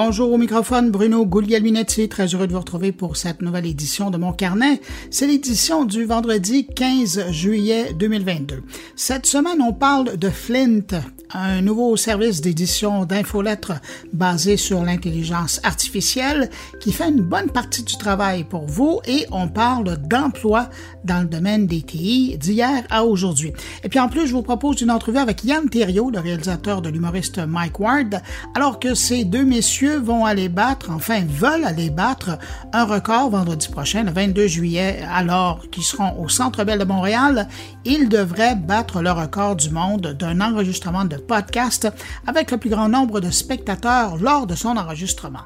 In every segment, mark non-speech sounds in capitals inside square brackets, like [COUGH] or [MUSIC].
Bonjour au microphone, Bruno Guglielminetti, très heureux de vous retrouver pour cette nouvelle édition de mon carnet. C'est l'édition du vendredi 15 juillet 2022. Cette semaine, on parle de Flint, un nouveau service d'édition d'infolettres basé sur l'intelligence artificielle qui fait une bonne partie du travail pour vous et on parle d'emploi dans le domaine des TI d'hier à aujourd'hui. Et puis en plus, je vous propose une entrevue avec Yann Thériault, le réalisateur de l'humoriste Mike Ward, alors que ces deux messieurs vont aller battre, enfin veulent aller battre un record vendredi prochain, le 22 juillet, alors qu'ils seront au Centre Bell de Montréal. Ils devraient battre le record du monde d'un enregistrement de podcast avec le plus grand nombre de spectateurs lors de son enregistrement.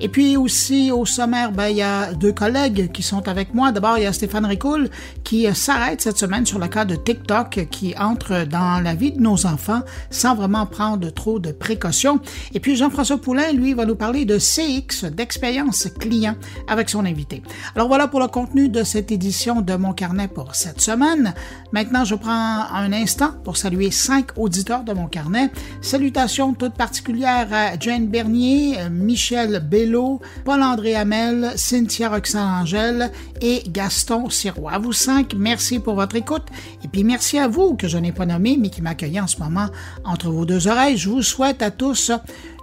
Et puis aussi au sommaire, ben, il y a deux collègues qui sont avec moi. D'abord, il y a Stéphane Ricoul qui s'arrête cette semaine sur le cas de TikTok qui entre dans la vie de nos enfants sans vraiment prendre trop de précautions. Et puis Jean-François Poulain, lui, va nous parler de CX, d'expérience client, avec son invité. Alors voilà pour le contenu de cette édition de Mon Carnet pour cette semaine. Maintenant, je prends un instant pour saluer cinq auditeurs de Mon Carnet. Salutations toutes particulières à Jane Bernier, Michel Bello, Paul-André Hamel, Cynthia Roxane-Angèle et Gaston Sirois. À vous cinq, merci pour votre écoute. Et puis merci à vous, que je n'ai pas nommé, mais qui m'accueillez en ce moment entre vos deux oreilles. Je vous souhaite à tous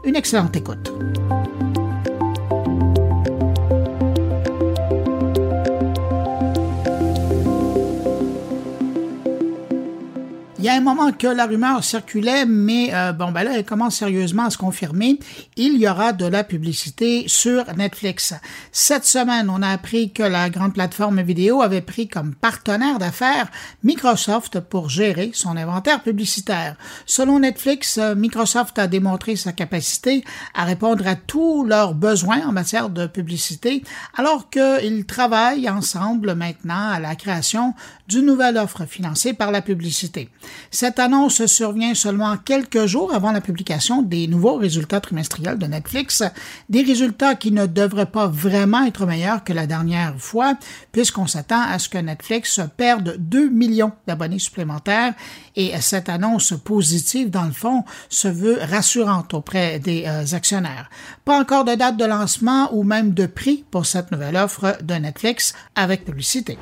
une excellente écoute. Il y a un moment que la rumeur circulait, mais euh, bon, ben là, elle commence sérieusement à se confirmer. Il y aura de la publicité sur Netflix. Cette semaine, on a appris que la grande plateforme vidéo avait pris comme partenaire d'affaires Microsoft pour gérer son inventaire publicitaire. Selon Netflix, Microsoft a démontré sa capacité à répondre à tous leurs besoins en matière de publicité, alors qu'ils travaillent ensemble maintenant à la création d'une nouvelle offre financée par la publicité. Cette annonce survient seulement quelques jours avant la publication des nouveaux résultats trimestriels de Netflix, des résultats qui ne devraient pas vraiment être meilleurs que la dernière fois, puisqu'on s'attend à ce que Netflix perde 2 millions d'abonnés supplémentaires et cette annonce positive, dans le fond, se veut rassurante auprès des euh, actionnaires. Pas encore de date de lancement ou même de prix pour cette nouvelle offre de Netflix avec publicité.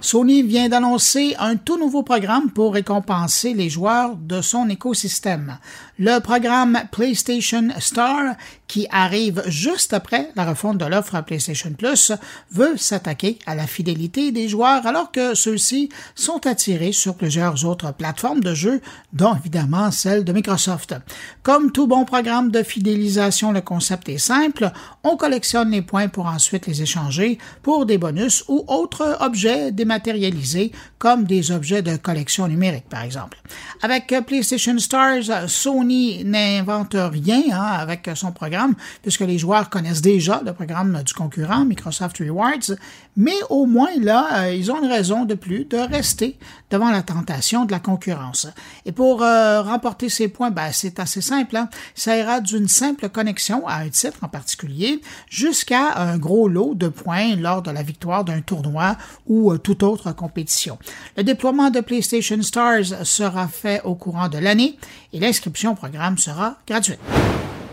Sony vient d'annoncer un tout nouveau programme pour récompenser les joueurs de son écosystème. Le programme PlayStation Star, qui arrive juste après la refonte de l'offre PlayStation Plus, veut s'attaquer à la fidélité des joueurs alors que ceux-ci sont attirés sur plusieurs autres plateformes de jeux, dont évidemment celle de Microsoft. Comme tout bon programme de fidélisation, le concept est simple. On collectionne les points pour ensuite les échanger pour des bonus ou autres objets dématérialisés comme des objets de collection numérique, par exemple. Avec PlayStation Stars, Sony n'invente rien hein, avec son programme, puisque les joueurs connaissent déjà le programme du concurrent, Microsoft Rewards, mais au moins là, euh, ils ont une raison de plus de rester devant la tentation de la concurrence. Et pour euh, remporter ces points, ben, c'est assez simple. Hein. Ça ira d'une simple connexion à un titre en particulier jusqu'à un gros lot de points lors de la victoire d'un tournoi ou euh, toute autre compétition. Le déploiement de PlayStation Stars sera fait au courant de l'année et l'inscription au programme sera gratuite.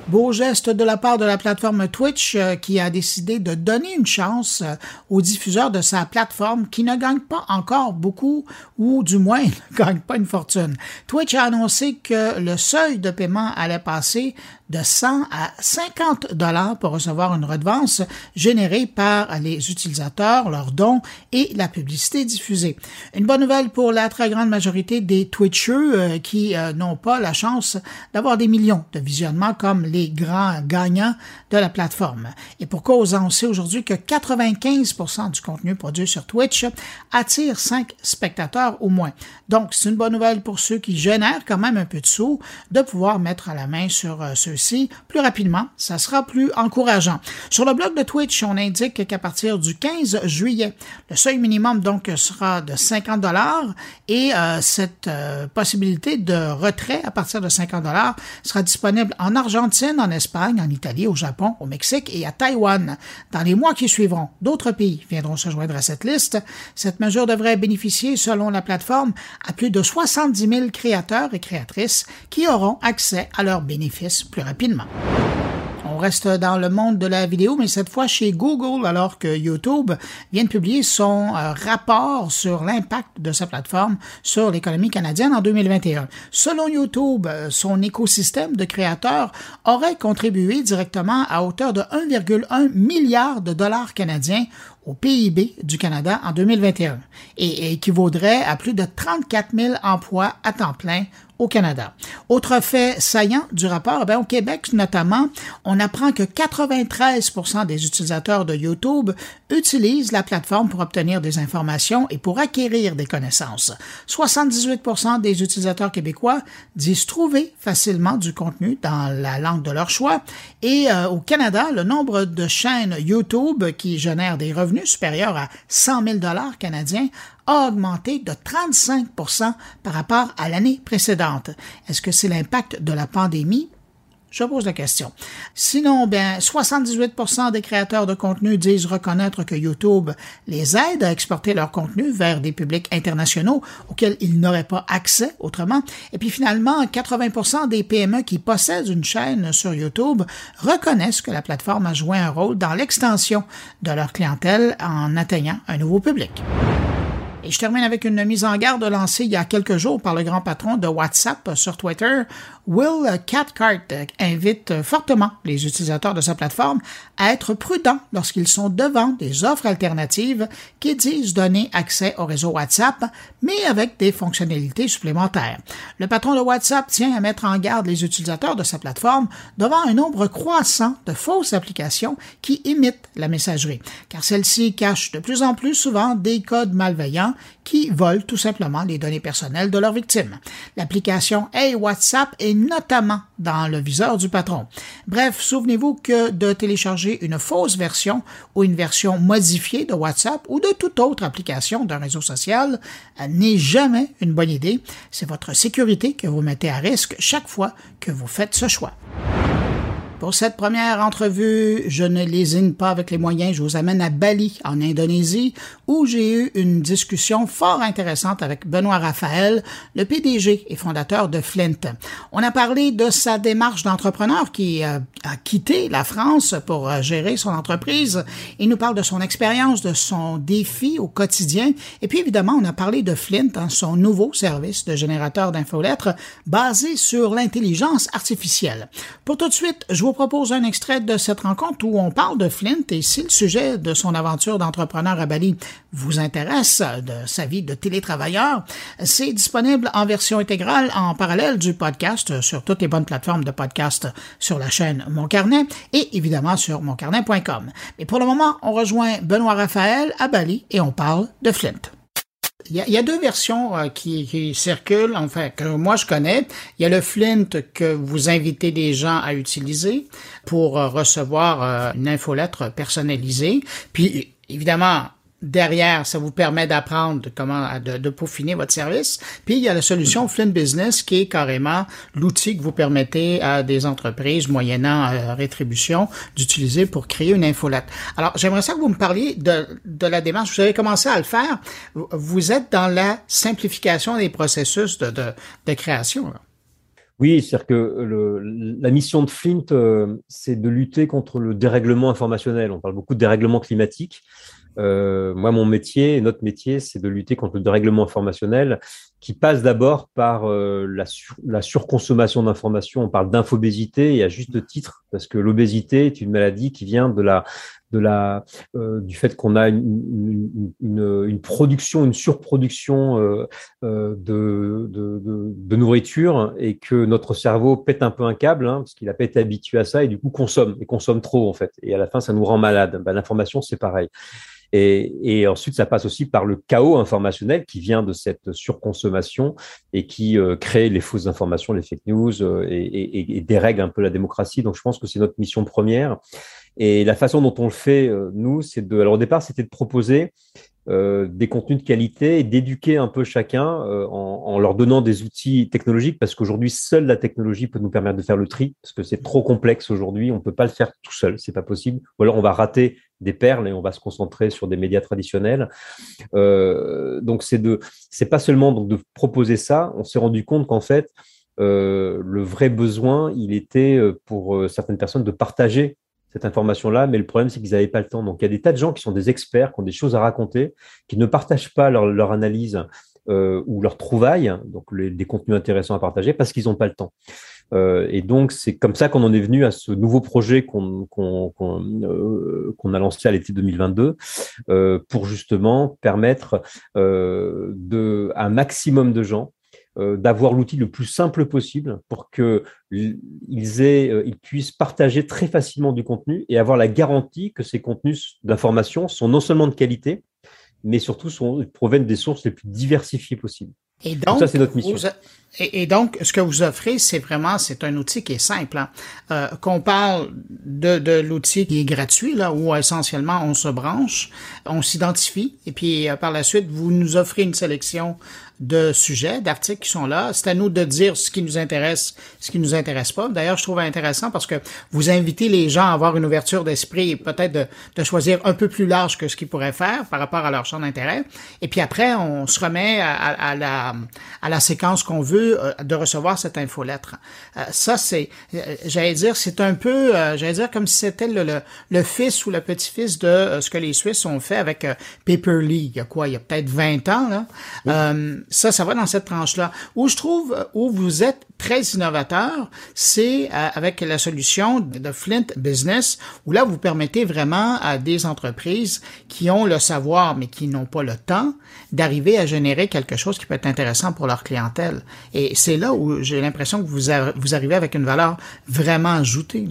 Beau geste de la part de la plateforme Twitch euh, qui a décidé de donner une chance euh, aux diffuseurs de sa plateforme qui ne gagnent pas encore beaucoup ou du moins [LAUGHS] ne gagnent pas une fortune. Twitch a annoncé que le seuil de paiement allait passer de 100 à 50 dollars pour recevoir une redevance générée par les utilisateurs, leurs dons et la publicité diffusée. Une bonne nouvelle pour la très grande majorité des Twitchers euh, qui euh, n'ont pas la chance d'avoir des millions de visionnements comme les grands gagnants de la plateforme. Et pour cause, on sait aujourd'hui que 95% du contenu produit sur Twitch attire 5 spectateurs au moins. Donc, c'est une bonne nouvelle pour ceux qui génèrent quand même un peu de sous de pouvoir mettre à la main sur euh, plus rapidement. Ça sera plus encourageant. Sur le blog de Twitch, on indique qu'à partir du 15 juillet, le seuil minimum donc sera de 50 dollars et euh, cette euh, possibilité de retrait à partir de 50 dollars sera disponible en Argentine, en Espagne, en Italie, au Japon, au Mexique et à Taïwan. Dans les mois qui suivront, d'autres pays viendront se joindre à cette liste. Cette mesure devrait bénéficier, selon la plateforme, à plus de 70 000 créateurs et créatrices qui auront accès à leurs bénéfices plus rapidement. On reste dans le monde de la vidéo, mais cette fois chez Google, alors que YouTube vient de publier son euh, rapport sur l'impact de sa plateforme sur l'économie canadienne en 2021. Selon YouTube, euh, son écosystème de créateurs aurait contribué directement à hauteur de 1,1 milliard de dollars canadiens au PIB du Canada en 2021 et équivaudrait à plus de 34 000 emplois à temps plein au Canada. Autre fait saillant du rapport, ben, au Québec notamment, on apprend que 93% des utilisateurs de YouTube utilisent la plateforme pour obtenir des informations et pour acquérir des connaissances. 78% des utilisateurs québécois disent trouver facilement du contenu dans la langue de leur choix et euh, au Canada, le nombre de chaînes YouTube qui génèrent des revenus supérieurs à 100 000 dollars canadiens a augmenté de 35% par rapport à l'année précédente. Est-ce que c'est l'impact de la pandémie? Je pose la question. Sinon, bien, 78% des créateurs de contenu disent reconnaître que YouTube les aide à exporter leur contenu vers des publics internationaux auxquels ils n'auraient pas accès autrement. Et puis finalement, 80% des PME qui possèdent une chaîne sur YouTube reconnaissent que la plateforme a joué un rôle dans l'extension de leur clientèle en atteignant un nouveau public. Et je termine avec une mise en garde lancée il y a quelques jours par le grand patron de WhatsApp sur Twitter, Will Cathcart invite fortement les utilisateurs de sa plateforme à être prudents lorsqu'ils sont devant des offres alternatives qui disent donner accès au réseau WhatsApp, mais avec des fonctionnalités supplémentaires. Le patron de WhatsApp tient à mettre en garde les utilisateurs de sa plateforme devant un nombre croissant de fausses applications qui imitent la messagerie, car celles-ci cachent de plus en plus souvent des codes malveillants qui volent tout simplement les données personnelles de leurs victimes. L'application Hey WhatsApp est notamment dans le viseur du patron. Bref, souvenez-vous que de télécharger une fausse version ou une version modifiée de WhatsApp ou de toute autre application d'un réseau social n'est jamais une bonne idée. C'est votre sécurité que vous mettez à risque chaque fois que vous faites ce choix. Pour cette première entrevue, je ne lésine pas avec les moyens. Je vous amène à Bali, en Indonésie, où j'ai eu une discussion fort intéressante avec Benoît Raphaël, le PDG et fondateur de Flint. On a parlé de sa démarche d'entrepreneur qui euh, a quitté la France pour euh, gérer son entreprise. Il nous parle de son expérience, de son défi au quotidien. Et puis évidemment, on a parlé de Flint, hein, son nouveau service de générateur d'infolettres basé sur l'intelligence artificielle. Pour tout de suite, je vous propose un extrait de cette rencontre où on parle de Flint et si le sujet de son aventure d'entrepreneur à Bali vous intéresse, de sa vie de télétravailleur, c'est disponible en version intégrale en parallèle du podcast sur toutes les bonnes plateformes de podcast sur la chaîne Mon Carnet et évidemment sur moncarnet.com. Mais pour le moment, on rejoint Benoît Raphaël à Bali et on parle de Flint. Il y, a, deux versions euh, qui, qui, circulent, enfin, que moi je connais. Il y a le Flint que vous invitez les gens à utiliser pour euh, recevoir euh, une infolettre personnalisée. Puis, évidemment, Derrière, ça vous permet d'apprendre comment de, de, peaufiner votre service. Puis il y a la solution Flint Business qui est carrément l'outil que vous permettez à des entreprises moyennant euh, rétribution d'utiliser pour créer une infolette. Alors j'aimerais ça que vous me parliez de, de la démarche. Vous avez commencé à le faire. Vous êtes dans la simplification des processus de, de, de création. Oui, c'est-à-dire que le, la mission de Flint, euh, c'est de lutter contre le dérèglement informationnel. On parle beaucoup de dérèglement climatique. Euh, moi, mon métier, notre métier, c'est de lutter contre le dérèglement informationnel qui passe d'abord par euh, la, surconsommation d'informations. On parle d'infobésité et à juste titre, parce que l'obésité est une maladie qui vient de la, de la, euh, du fait qu'on a une, une, une, production, une surproduction euh, de, de, de, nourriture et que notre cerveau pète un peu un câble, hein, parce qu'il a pas été habitué à ça et du coup consomme et consomme trop en fait. Et à la fin, ça nous rend malade. Ben, L'information, c'est pareil. Et, ensuite, ça passe aussi par le chaos informationnel qui vient de cette surconsommation et qui euh, crée les fausses informations, les fake news euh, et, dérègle un peu la démocratie. Donc, je pense que c'est notre mission première. Et la façon dont on le fait, euh, nous, c'est de. Alors, au départ, c'était de proposer des contenus de qualité et d'éduquer un peu chacun en, leur donnant des outils technologiques parce qu'aujourd'hui seule la technologie peut nous permettre de faire le tri parce que c'est trop complexe aujourd'hui on peut pas le faire tout seul c'est pas possible ou alors on va rater des perles et on va se concentrer sur des médias traditionnels. Euh, donc c'est de c'est pas seulement donc de proposer ça. On s'est rendu compte qu'en fait le vrai besoin, il était pour certaines personnes de partager cette information-là, mais le problème, c'est qu'ils n'avaient pas le temps. Donc, il y a des tas de gens qui sont des experts, qui ont des choses à raconter, qui ne partagent pas leur, leur analyse euh, ou leur trouvaille, donc des contenus intéressants à partager, parce qu'ils n'ont pas le temps. Euh, et donc, c'est comme ça qu'on en est venu à ce nouveau projet qu'on euh, a lancé à l'été 2022 euh, pour justement permettre à un maximum de gens d'avoir l'outil le plus simple possible pour qu'ils puissent partager très facilement du contenu et avoir la garantie que ces contenus d'information sont non seulement de qualité, mais surtout sont, proviennent des sources les plus diversifiées possibles. Et donc, ça, c'est notre mission. Et, donc, ce que vous offrez, c'est vraiment, c'est un outil qui est simple. Hein. Euh, qu'on parle de, de l'outil qui est gratuit, là, où essentiellement on se branche, on s'identifie, et puis par la suite, vous nous offrez une sélection de sujets, d'articles qui sont là. C'est à nous de dire ce qui nous intéresse, ce qui nous intéresse pas. D'ailleurs, je trouve intéressant parce que vous invitez les gens à avoir une ouverture d'esprit et peut-être de, de, choisir un peu plus large que ce qu'ils pourraient faire par rapport à leur champ d'intérêt. Et puis après, on se remet à, à, la, à la séquence qu'on veut euh, de recevoir cette infolettre. Euh, ça, c'est, euh, j'allais dire, c'est un peu, j'allais dire comme si c'était le, le, le, fils ou le petit-fils de ce que les Suisses ont fait avec il y a quoi, il y a peut-être 20 ans, là. Ça, ça va dans cette tranche-là. Où je trouve, où vous êtes très innovateur, c'est euh, avec la solution de Flint Business, où là, vous permettez vraiment à des entreprises qui ont le savoir, mais qui n'ont pas le temps, d'arriver à générer quelque chose qui peut être intéressant pour leur clientèle. Et c'est là où j'ai l'impression que vous, vous arrivez avec une valeur vraiment ajoutée.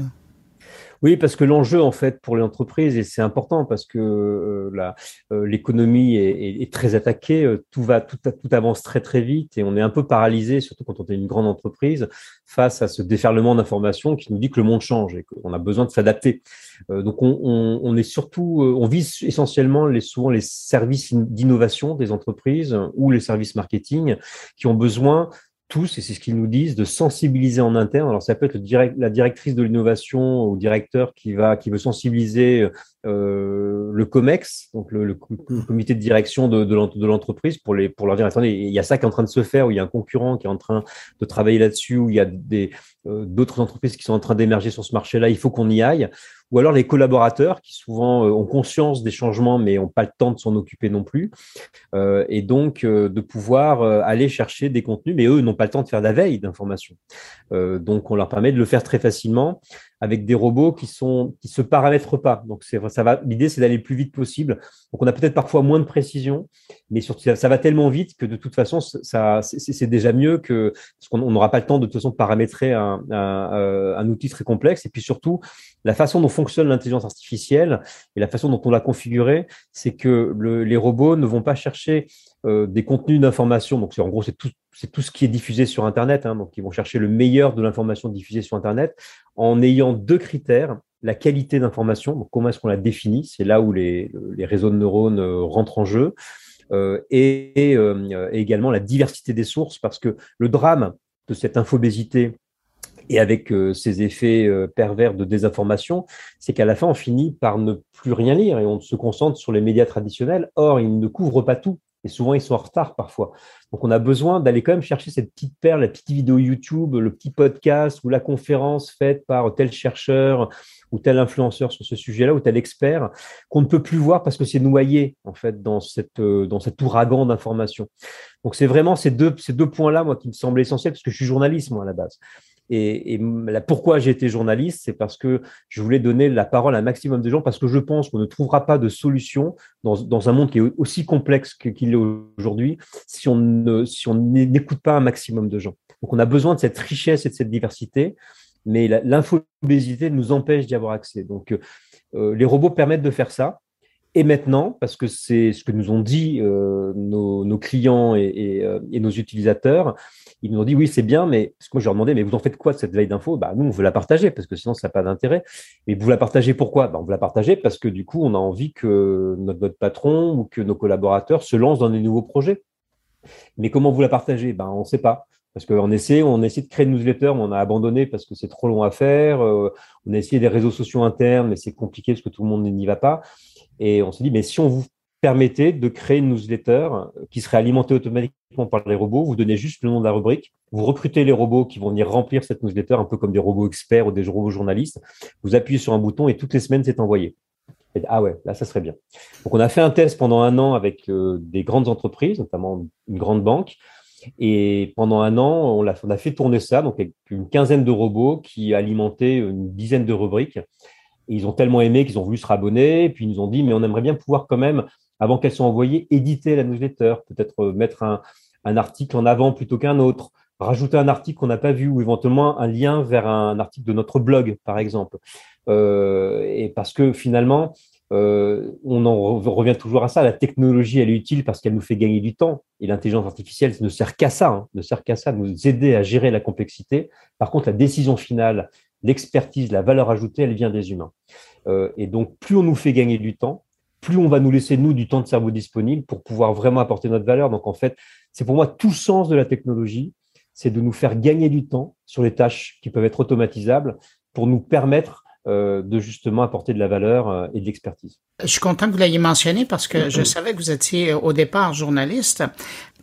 Oui, parce que l'enjeu, en fait, pour les entreprises, et c'est important parce que euh, euh, l'économie est, très attaquée, euh, tout va, tout, tout, avance très très vite et on est un peu paralysé, surtout quand on est une grande entreprise, face à ce déferlement d'informations qui nous dit que le monde change et qu'on a besoin de s'adapter. donc, on, on, on, est surtout, on vise essentiellement les, souvent les services d'innovation des entreprises ou les services marketing qui ont besoin tous, et c'est ce qu'ils nous disent, de sensibiliser en interne. Alors ça peut être la directrice de l'innovation ou directeur qui va qui veut sensibiliser euh, le COMEX, donc le, comité de direction de, l'entreprise, pour, les, pour leur dire attendez, il y a ça qui est en train de se faire, ou il y a un concurrent qui est en train de travailler là-dessus, ou il y a des euh, d'autres entreprises qui sont en train d'émerger sur ce marché-là, il faut qu'on y aille. Ou alors les collaborateurs qui souvent euh, ont conscience des changements mais n'ont pas le temps de s'en occuper non plus, euh, et donc euh, de pouvoir aller chercher des contenus, mais eux n'ont pas le temps de faire la veille d'information. donc on leur permet de le faire très facilement avec des robots qui sont qui se paramètrent pas. Donc ça va. L'idée c'est d'aller le plus vite possible. Donc on a peut-être parfois moins de précision, mais surtout ça, va tellement vite que de toute façon ça c'est déjà mieux que parce qu'on n'aura pas le temps de toute façon de paramétrer un, euh, un, outil très complexe. Et puis surtout la façon dont fonctionne l'intelligence artificielle et la façon dont on l'a configurée, c'est que le, les robots ne vont pas chercher euh, des contenus d'information. Donc, en gros, c'est tout, tout ce qui est diffusé sur Internet. Hein, donc, ils vont chercher le meilleur de l'information diffusée sur Internet en ayant deux critères la qualité d'information. Donc, comment est-ce qu'on la définit? C'est là où les, les, réseaux de neurones euh, rentrent en jeu. Euh, et, également la diversité des sources, parce que le drame de cette infobésité et avec euh, ces effets pervers de désinformation, c'est qu'à la fin, on finit par ne plus rien lire et on se concentre sur les médias traditionnels. Or, ils ne couvrent pas tout. Et souvent, ils sont en retard parfois. Donc, on a besoin d'aller quand même chercher cette petite perle, la petite vidéo YouTube, le petit podcast ou la conférence faite par tel chercheur ou tel influenceur sur ce sujet-là ou tel expert qu'on ne peut plus voir parce que c'est noyé en fait dans cette euh, dans cet ouragan d'informations. Donc, c'est vraiment ces deux ces deux points-là moi qui me semblent essentiels parce que je suis journaliste moi à la base. Et, pourquoi j'ai été journaliste, c'est parce que je voulais donner la parole à un maximum de gens, parce que je pense qu'on ne trouvera pas de solution dans, un monde qui est aussi complexe qu'il est aujourd'hui si on ne si on n'écoute pas un maximum de gens. Donc on a besoin de cette richesse et de cette diversité, mais l'infobésité nous empêche d'y avoir accès. Donc euh, les robots permettent de faire ça. Et maintenant, parce que c'est ce que nous ont dit euh, nos, nos, clients et, et, euh, et nos utilisateurs, ils nous ont dit oui, c'est bien, mais parce que moi je leur demandais, mais vous en faites quoi de cette veille d'info? Bah nous, on veut la partager parce que sinon ça n'a pas d'intérêt. Mais vous la partagez pourquoi? Bah, On veut la partager parce que du coup, on a envie que notre, notre patron ou que nos collaborateurs se lancent dans des nouveaux projets. Mais comment vous la partagez? Bah, On ne sait pas. Parce qu'on essaie, on essaie de créer une newsletter, mais on a abandonné parce que c'est trop long à faire. Euh, on a essayé des réseaux sociaux internes, mais c'est compliqué parce que tout le monde n'y va pas. Et on s'est dit, mais si on vous permettait de créer une newsletter qui serait alimentée automatiquement par les robots. Vous donnez juste le nom de la rubrique, vous recrutez les robots qui vont venir remplir cette newsletter, un peu comme des robots experts ou des robots journalistes. Vous appuyez sur un bouton et toutes les semaines, c'est envoyé. ah ouais, là, ça serait bien. Donc, on a fait un test pendant un an avec euh, des grandes entreprises, notamment une grande banque. Et pendant un an, on a, fait tourner ça, donc avec une quinzaine de robots qui alimentaient une dizaine de rubriques. Et ils ont tellement aimé qu'ils ont voulu se rabonner. Puis ils nous ont dit, mais on aimerait bien pouvoir quand même avant qu'elles soient envoyées, éditer la newsletter, peut-être euh, mettre un, article en avant plutôt qu'un autre, rajouter un article qu'on n'a pas vu ou éventuellement un lien vers un article de notre blog, par exemple. Euh, et parce que finalement, euh, on en revient toujours à ça. La technologie, elle est utile parce qu'elle nous fait gagner du temps. Et l'intelligence artificielle ne sert qu'à ça, hein, ne sert qu'à ça, nous aider à gérer la complexité. Par contre, la décision finale, l'expertise, la valeur ajoutée, elle vient des humains. et donc, plus on nous fait gagner du temps, plus on va nous laisser, nous, du temps de cerveau disponible pour pouvoir vraiment apporter notre valeur. Donc, en fait, c'est pour moi tout sens de la technologie, c'est de nous faire gagner du temps sur les tâches qui peuvent être automatisables pour nous permettre euh, de justement apporter de la valeur euh, et de l'expertise. Je suis content que vous l'ayez mentionné parce que je savais que vous étiez euh, au départ journaliste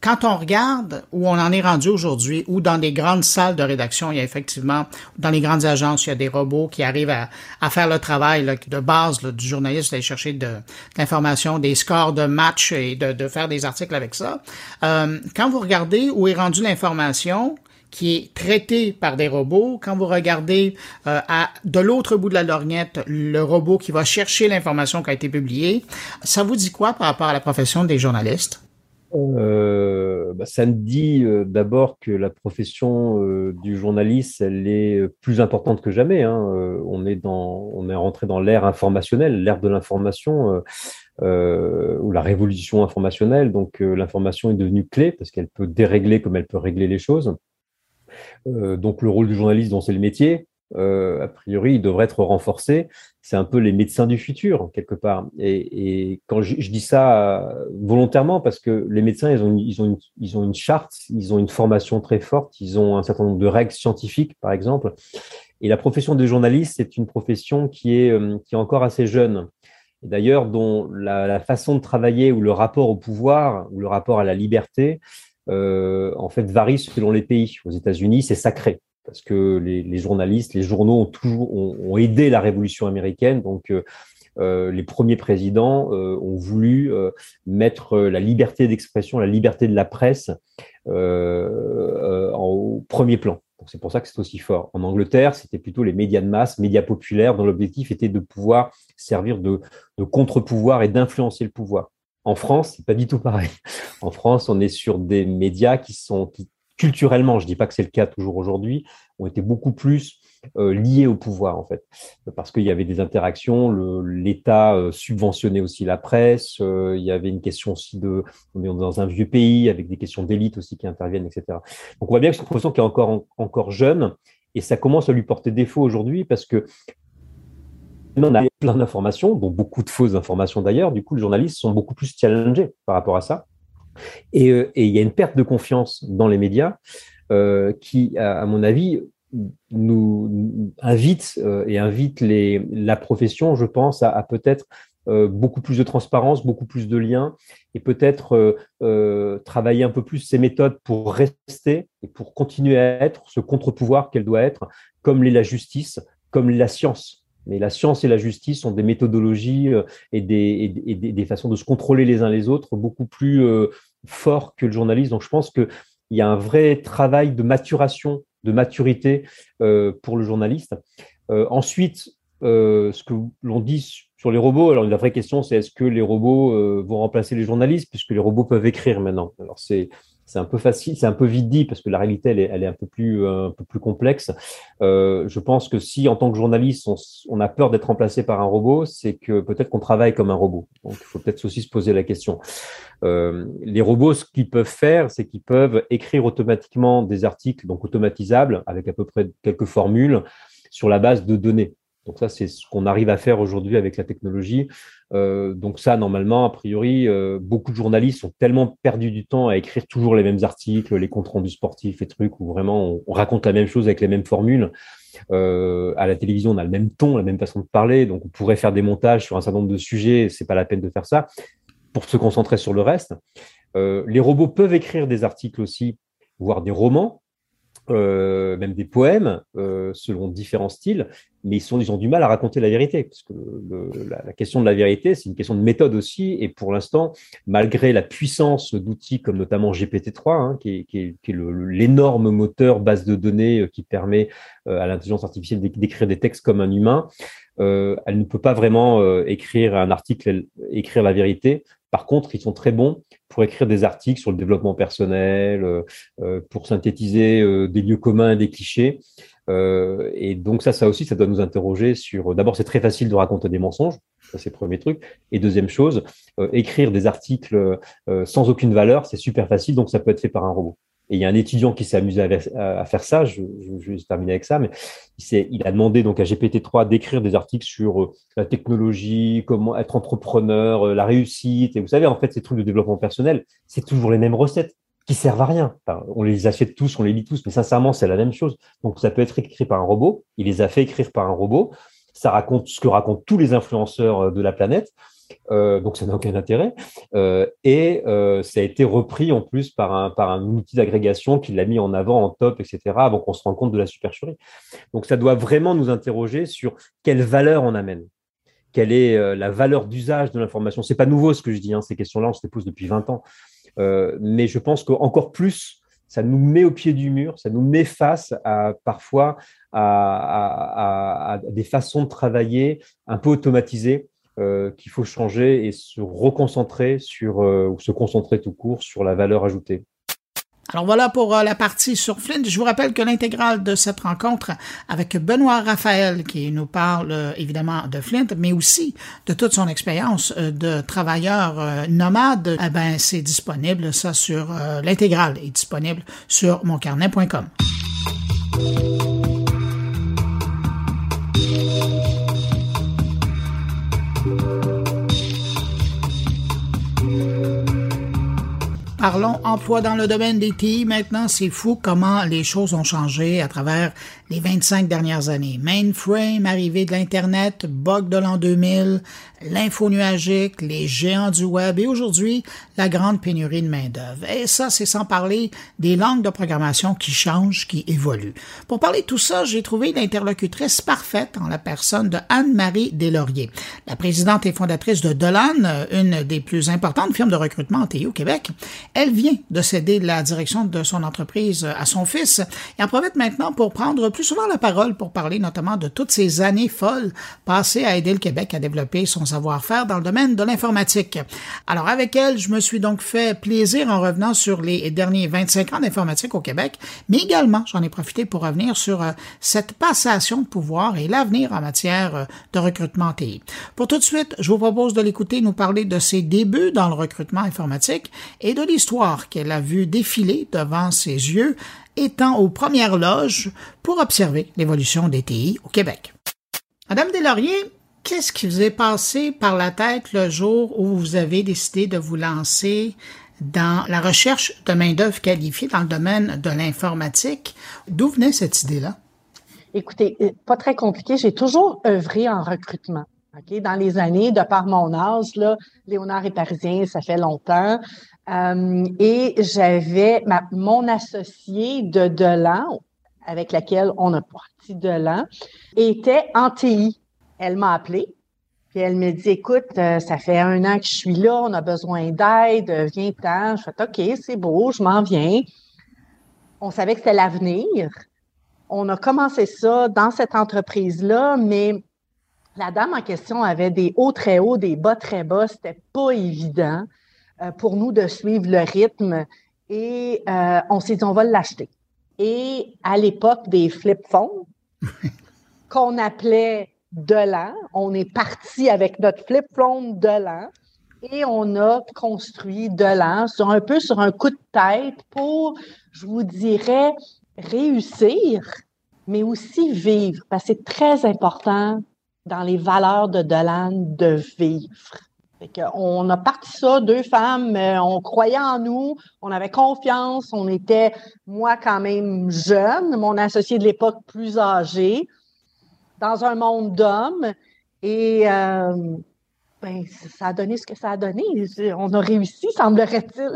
quand on regarde où on en est rendu aujourd'hui, ou dans des grandes salles de rédaction, il y a effectivement, dans les grandes agences, il y a des robots qui arrivent à, à faire le travail de base du journaliste, d'aller chercher de, l'information, des scores de match et de, de, faire des articles avec ça. Euh, quand vous regardez où est rendue l'information, qui est traitée par des robots. Quand vous regardez euh, à de l'autre bout de la lorgnette le robot qui va chercher l'information qui a été publiée, ça vous dit quoi par rapport à la profession des journalistes? Euh, bah, ça me dit euh, d'abord que la profession du journaliste, elle est plus importante que jamais. Hein. on est dans, on est rentré dans l'ère informationnelle, l'ère de l'information ou la révolution informationnelle. Donc l'information est devenue clé parce qu'elle peut dérégler comme elle peut régler les choses. Donc le rôle du journaliste, dont c'est le métier, a priori, il devrait être renforcé c'est un peu les médecins du futur, quelque part. Et, quand je, dis ça euh, volontairement, parce que les médecins, ils ont, ils, ont une, ils ont une charte, ils ont une formation très forte, ils ont un certain nombre de règles scientifiques, par exemple. Et la profession de journaliste, c'est une profession qui est, euh, qui est encore assez jeune. D'ailleurs, dont la, façon de travailler ou le rapport au pouvoir ou le rapport à la liberté, euh, en fait, varie selon les pays. Aux États-Unis, c'est sacré parce que les, journalistes, les journaux ont toujours ont, aidé la révolution américaine. Donc, euh, euh, les premiers présidents ont voulu mettre la liberté d'expression, la liberté de la presse au premier plan. C'est pour ça que c'est aussi fort. En Angleterre, c'était plutôt les médias de masse, médias populaires, dont l'objectif était de pouvoir servir de contre-pouvoir et d'influencer le pouvoir. En France, c'est pas du tout pareil. En France, on est sur des médias qui sont culturellement, je dis pas que c'est le cas toujours aujourd'hui, ont été beaucoup plus euh, liés au pouvoir en fait, parce qu'il y avait des interactions, l'État euh, subventionnait aussi la presse, euh, il y avait une question aussi de, on est dans un vieux pays avec des questions d'élite aussi qui interviennent, etc. Donc on voit bien que c'est une profession qui est encore encore jeune et ça commence à lui porter défaut aujourd'hui parce que on a plein d'informations, dont beaucoup de fausses informations d'ailleurs. Du coup, les journalistes sont beaucoup plus challengés par rapport à ça. Euh, et, il y a une perte de confiance dans les médias euh, qui, à, mon avis, nous invite euh, et invite la profession, je pense, à, peut-être beaucoup plus de transparence, beaucoup plus de liens et peut-être travailler un peu plus ces méthodes pour rester et pour continuer à être ce contre-pouvoir qu'elle doit être, comme l'est la justice, comme la science. Mais la science et la justice sont des méthodologies euh, et des, façons de se contrôler les uns les autres beaucoup plus euh, forts que le journaliste. Donc je pense qu'il y a un vrai travail de maturation, de maturité euh, pour le journaliste. ensuite, ce que l'on dit sur les robots, alors la vraie question c'est est-ce que les robots vont remplacer les journalistes puisque les robots peuvent écrire maintenant? Alors c'est c'est un peu facile, c'est un peu vite dit parce que la réalité est, un peu plus euh, un peu plus complexe. Euh, je pense que si en tant que journaliste on, on a peur d'être remplacé par un robot, c'est que peut-être qu'on travaille comme un robot. Donc il faut peut-être aussi se poser la question. Euh, les robots, ce qu'ils peuvent faire, c'est qu'ils peuvent écrire automatiquement des articles, donc automatisables, avec à peu près quelques formules sur la base de données. Donc ça, c'est ce qu'on arrive à faire aujourd'hui avec la technologie. Euh, donc ça, normalement, a priori, euh, beaucoup de journalistes ont tellement perdu du temps à écrire toujours les mêmes articles, les comptes rendus sportifs et trucs, où vraiment on, raconte la même chose avec les mêmes formules. Euh, à la télévision, on a le même ton, la même façon de parler, donc on pourrait faire des montages sur un certain nombre de sujets. C'est pas la peine de faire ça. pour se concentrer sur le reste. les robots peuvent écrire des articles aussi, voire des romans, euh, même des poèmes euh, selon différents styles, mais ils, ont du mal à raconter la vérité, parce que la, question de la vérité, c'est une question de méthode aussi, et pour l'instant, malgré la puissance d'outils comme notamment GPT-3, hein, qui est, l'énorme moteur base de données euh, qui permet à l'intelligence artificielle d'écrire des textes comme un humain, elle ne peut pas vraiment écrire un article, écrire la vérité. Par contre, ils sont très bons pour écrire des articles sur le développement personnel, euh, euh, pour synthétiser euh, des lieux communs et des clichés. et donc ça, ça aussi, ça doit nous interroger sur. D'abord, c'est très facile de raconter des mensonges, ça c'est le premier truc. Et deuxième chose, écrire des articles sans aucune valeur, c'est super facile, donc ça peut être fait par un robot. Et il y a un étudiant qui s'est amusé à, faire ça, je, je, vais terminer avec ça, mais il, il a demandé donc à GPT-3 d'écrire des articles sur euh, la technologie, comment être entrepreneur, euh, la réussite. Et vous savez, en fait, ces trucs de développement personnel, c'est toujours les mêmes recettes qui servent à rien. on les achète tous, on les lit tous, mais sincèrement, c'est la même chose. Donc, ça peut être écrit par un robot. Il les a fait écrire par un robot. Ça raconte ce que racontent tous les influenceurs euh, de la planète. Euh, donc ça n'a aucun intérêt. Euh, et euh, ça a été repris en plus par un, outil d'agrégation qui l'a mis en avant en top, etc., avant qu'on se rende compte de la supercherie. Donc ça doit vraiment nous interroger sur quelle valeur on amène. Quelle est la valeur d'usage de l'information? C'est pas nouveau ce que je dis, hein, ces questions-là, on se les pose depuis 20 ans. mais je pense qu'encore plus, ça nous met au pied du mur, ça nous met face à parfois à des façons de travailler un peu automatisées euh, qu'il faut changer et se reconcentrer sur, euh, ou se concentrer tout court sur la valeur ajoutée. Alors voilà pour euh, la partie sur Flint. Je vous rappelle que l'intégrale de cette rencontre avec Benoît Raphaël, qui nous parle évidemment de Flint, mais aussi de toute son expérience de travailleur nomade, eh ben c'est disponible ça sur l'intégrale est disponible sur moncarnet.com. Parlons emploi dans le domaine des TI. Maintenant, c'est fou comment les choses ont changé à travers les 25 dernières années. Mainframe, arrivée de l'Internet, bug de l'an 2000, l'info nuagique, les géants du web et aujourd'hui, la grande pénurie de main-d'œuvre. Et ça, c'est sans parler des langues de programmation qui changent, qui évoluent. Pour parler de tout ça, j'ai trouvé l'interlocutrice parfaite en la personne de Anne-Marie Deslauriers, la présidente et fondatrice de Dolan, une des plus importantes firmes de recrutement en TI au Québec. Elle vient de céder la direction de son entreprise à son fils et en profite maintenant pour prendre plus souvent la parole pour parler notamment de toutes ces années folles passées à aider le Québec à développer son savoir-faire dans le domaine de l'informatique. Alors avec elle, je me suis donc fait plaisir en revenant sur les derniers 25 ans d'informatique au Québec, mais également j'en ai profité pour revenir sur euh, cette passation de pouvoir et l'avenir en matière euh, de recrutement TI. Pour tout de suite, je vous propose de l'écouter nous parler de ses débuts dans le recrutement informatique et de l'histoire qu'elle a vu défiler devant ses yeux étant aux premières loges pour observer l'évolution des TI au Québec. Madame Deslauriers, qu'est-ce qui vous est passé par la tête le jour où vous avez décidé de vous lancer dans la recherche de main-d'œuvre qualifiée dans le domaine de l'informatique? D'où venait cette idée-là? Écoutez, euh, pas très compliqué. J'ai toujours œuvré en recrutement. Dans les années, de par mon âge, là, Léonard est parisien, ça fait longtemps. Euh, et j'avais mon associé de Delan, avec laquelle on a parti Delan, était en TI. Elle m'a appelé, puis elle me dit Écoute, euh, ça fait un an que je suis là, on a besoin d'aide, viens-t'en. Je fais OK, c'est beau, je m'en viens. On savait que c'était l'avenir. On a commencé ça dans cette entreprise-là, mais la dame en question avait des hauts très hauts, des bas très bas. C'était pas évident. Euh, pour nous de suivre le rythme et euh, on s'est dit on va l'acheter. Et à l'époque des flip phones, [LAUGHS] qu'on appelait de l'an, on est parti avec notre flip phone de l'an et on a construit de l'an sur un peu sur un coup de tête pour, je vous dirais, réussir, mais aussi vivre. Parce que c'est très important dans les valeurs de Delan de vivre on a parti ça, deux femmes, euh, on croyait en nous, on avait confiance, on était, moi quand même jeune, mon associé de l'époque plus âgé, dans un monde d'hommes. Et euh, ben, ça a donné ce que ça a donné. On a réussi, semblerait-il.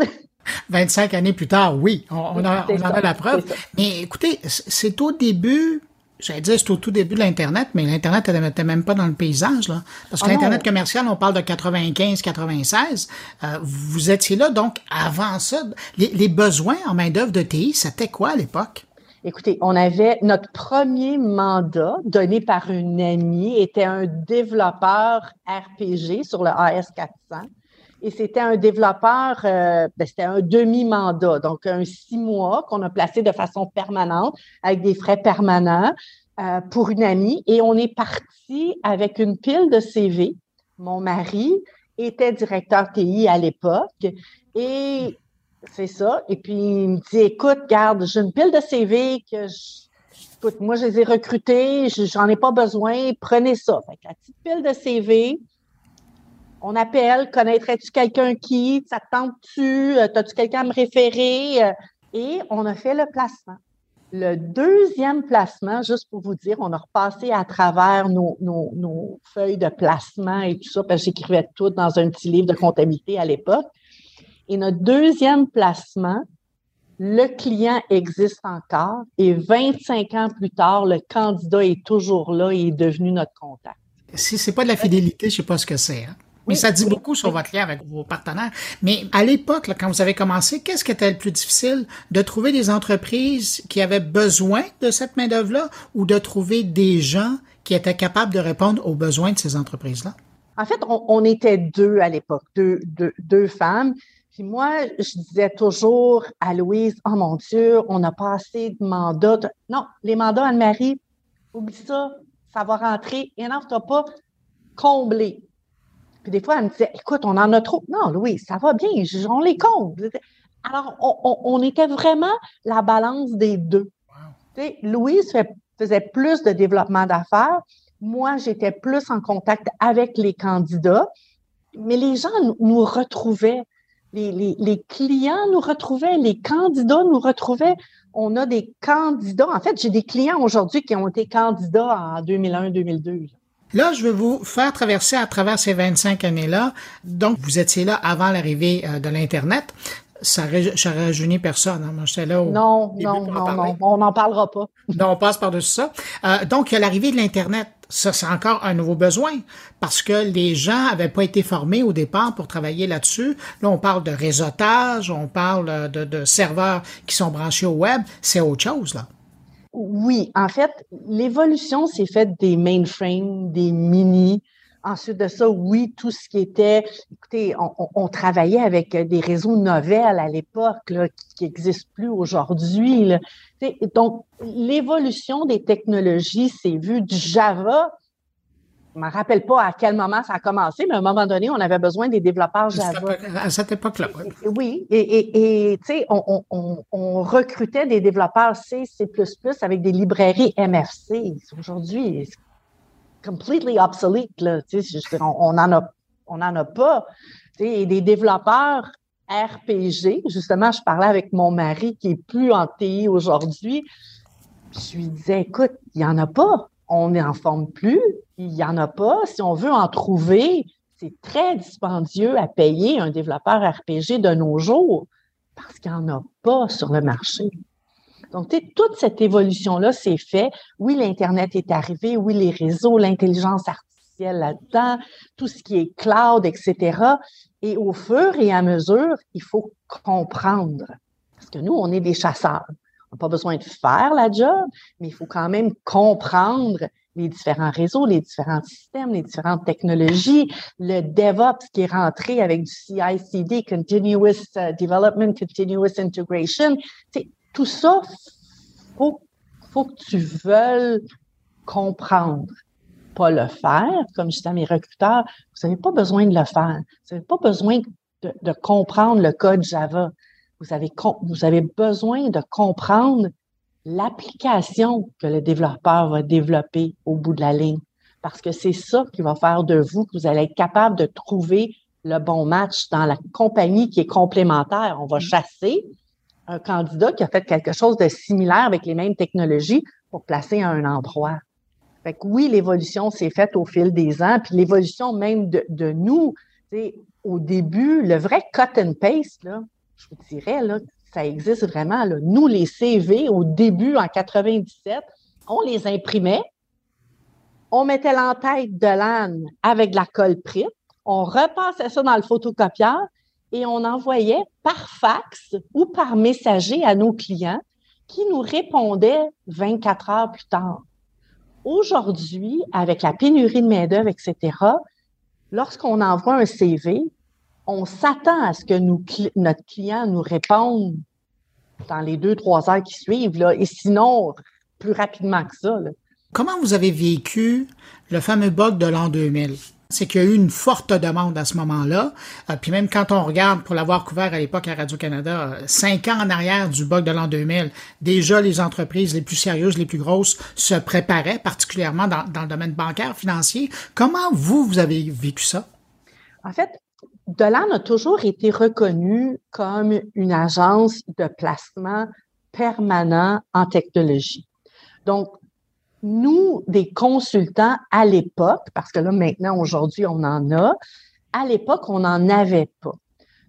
[LAUGHS] 25 années plus tard, oui, on, a, on a la preuve. Mais écoutez, c'est au début, j'allais dire c'est au tout début de l'Internet, mais l'Internet n'était même pas dans le paysage. Là. Parce que ah l'Internet commercial, on parle de 95-96. Euh, vous étiez là, donc avant ça, les, les besoins en main-d'œuvre de TI, c'était quoi à l'époque? Écoutez, on avait notre premier mandat donné par une amie était un développeur RPG sur le AS400 et c'était un développeur, euh, ben, c'était un demi-mandat, donc un six mois qu'on a placé de façon permanente avec des frais permanents euh, pour une amie. Et on est parti avec une pile de CV. Mon mari était directeur TI à l'époque et c'est ça. Et puis il me dit, écoute, garde, j'ai une pile de CV que écoute, moi je les ai recrutés, j'en ai pas besoin, prenez ça. Fait la petite pile de CV, on appelle, connaîtrais-tu quelqu'un qui, ça te tente-tu, euh, as-tu quelqu'un à me référer? Euh, et on a fait le placement. Le deuxième placement, juste pour vous dire, on a repassé à travers nos, feuilles de placement et tout ça, parce que j'écrivais tout dans un petit livre de comptabilité à l'époque. Et notre deuxième placement, le client existe encore et 25 ans plus tard, le candidat est toujours là et est devenu notre contact. Si c'est pas de la fidélité, je sais pas ce que c'est. Hein? Oui, ça dit beaucoup sur votre lien avec vos partenaires. Mais à l'époque, quand vous avez commencé, qu'est-ce qui était le plus difficile? De trouver des entreprises qui avaient besoin de cette main-d'œuvre-là ou de trouver des gens qui étaient capables de répondre aux besoins de ces entreprises-là? En fait, on, était deux à l'époque, deux, deux, femmes. Puis moi, je disais toujours à Louise, oh mon Dieu, on n'a pas assez de mandats. Non, les mandats, Anne-Marie, oublie ça, ça va rentrer. Et non, tu pas comblé. Puis des fois, elle me disait, écoute, on en a trop. Non, Louis, ça va bien, on les compte. Alors, on, était vraiment la balance des deux. Louise faisait plus de développement d'affaires. Moi, j'étais plus en contact avec les candidats. Mais les gens nous retrouvaient. Les, les, clients nous retrouvaient, les candidats nous retrouvaient. On a des candidats. En fait, j'ai des clients aujourd'hui qui ont été candidats en 2001-2002. Là, je vais vous faire traverser à travers ces 25 années-là. Donc, vous étiez là avant l'arrivée euh, de l'Internet. Ça ne rajeunit personne. Hein. Moi, j'étais là au Non, non, non, non, on n'en parlera pas. [LAUGHS] non, on passe par-dessus ça. Euh, donc, l'arrivée de l'Internet, ça, c'est encore un nouveau besoin parce que les gens avaient pas été formés au départ pour travailler là-dessus. Là, on parle de réseautage, on parle de, de serveurs qui sont branchés au web. C'est autre chose, là. Oui, en fait, l'évolution s'est faite des mainframes, des mini. Ensuite de ça, oui, tout ce qui était, écoutez, on, travaillait avec des réseaux nouvelles à l'époque qui n'existent plus aujourd'hui. Donc, l'évolution des technologies s'est vue du Java je ne me rappelle pas à quel moment ça a commencé, mais à un moment donné, on avait besoin des développeurs Java. À cette époque-là, oui. Et, tu sais, on, recrutait des développeurs C, C++ avec des librairies MFC. Aujourd'hui, c'est completely obsolete, là. Tu sais, on n'en a, on en a pas. Tu sais, des développeurs RPG, justement, je parlais avec mon mari qui est plus en TI aujourd'hui. Je lui disais, écoute, il n'y en a pas on n'en forme plus, il n'y en a pas. Si on veut en trouver, c'est très dispendieux à payer un développeur RPG de nos jours parce qu'il n'y en a pas sur le marché. Donc, toute cette évolution-là s'est faite. Oui, l'Internet est arrivé, oui, les réseaux, l'intelligence artificielle là-dedans, tout ce qui est cloud, etc. Et au fur et à mesure, il faut comprendre. Parce que nous, on est des chasseurs pas besoin de faire la job, mais il faut quand même comprendre les différents réseaux, les différents systèmes, les différentes technologies, le DevOps qui est rentré avec du CI/CD, Continuous euh, Development, Continuous Integration. tout ça, faut, faut que tu veuilles comprendre, pas le faire. Comme je dis à mes recruteurs, vous n'avez pas besoin de le faire. Vous n'avez pas besoin de comprendre le code Java vous avez, vous avez besoin de comprendre l'application que le développeur va développer au bout de la ligne. Parce que c'est ça qui va faire de vous que vous allez être capable de trouver le bon match dans la compagnie qui est complémentaire. On va mm. chasser un candidat qui a fait quelque chose de similaire avec les mêmes technologies pour placer à un endroit. Fait que oui, l'évolution s'est faite au fil des ans, puis l'évolution même de, de nous, au début, le vrai cut and paste, là, je vous dirais, là, ça existe vraiment. Nous, les CV, au début, en 97, on les imprimait, on mettait l'entête de l'âne avec de la colle prite, on repassait ça dans le photocopieur et on envoyait par fax ou par messager à nos clients qui nous répondaient 24 heures plus tard. Aujourd'hui, avec la pénurie de main-d'œuvre, etc., lorsqu'on envoie un CV, on s'attend à ce que notre client nous réponde dans les deux, trois heures qui suivent, là, et sinon, plus rapidement que ça. Comment vous avez vécu le fameux bug de l'an 2000? c'est qu'il y a eu une forte demande à ce moment-là. Euh, puis même quand on regarde, pour l'avoir couvert à l'époque à Radio-Canada, euh, cinq ans en arrière du bug de l'an 2000, déjà les entreprises les plus sérieuses, les plus grosses se préparaient, particulièrement dans, dans le domaine bancaire, financier. Comment vous, vous avez vécu ça? En fait, Delan a toujours été reconnu comme une agence de placement permanent en technologie. Donc, nous, des consultants à l'époque, parce que là, maintenant, aujourd'hui, on en a, à l'époque, on n'en avait pas.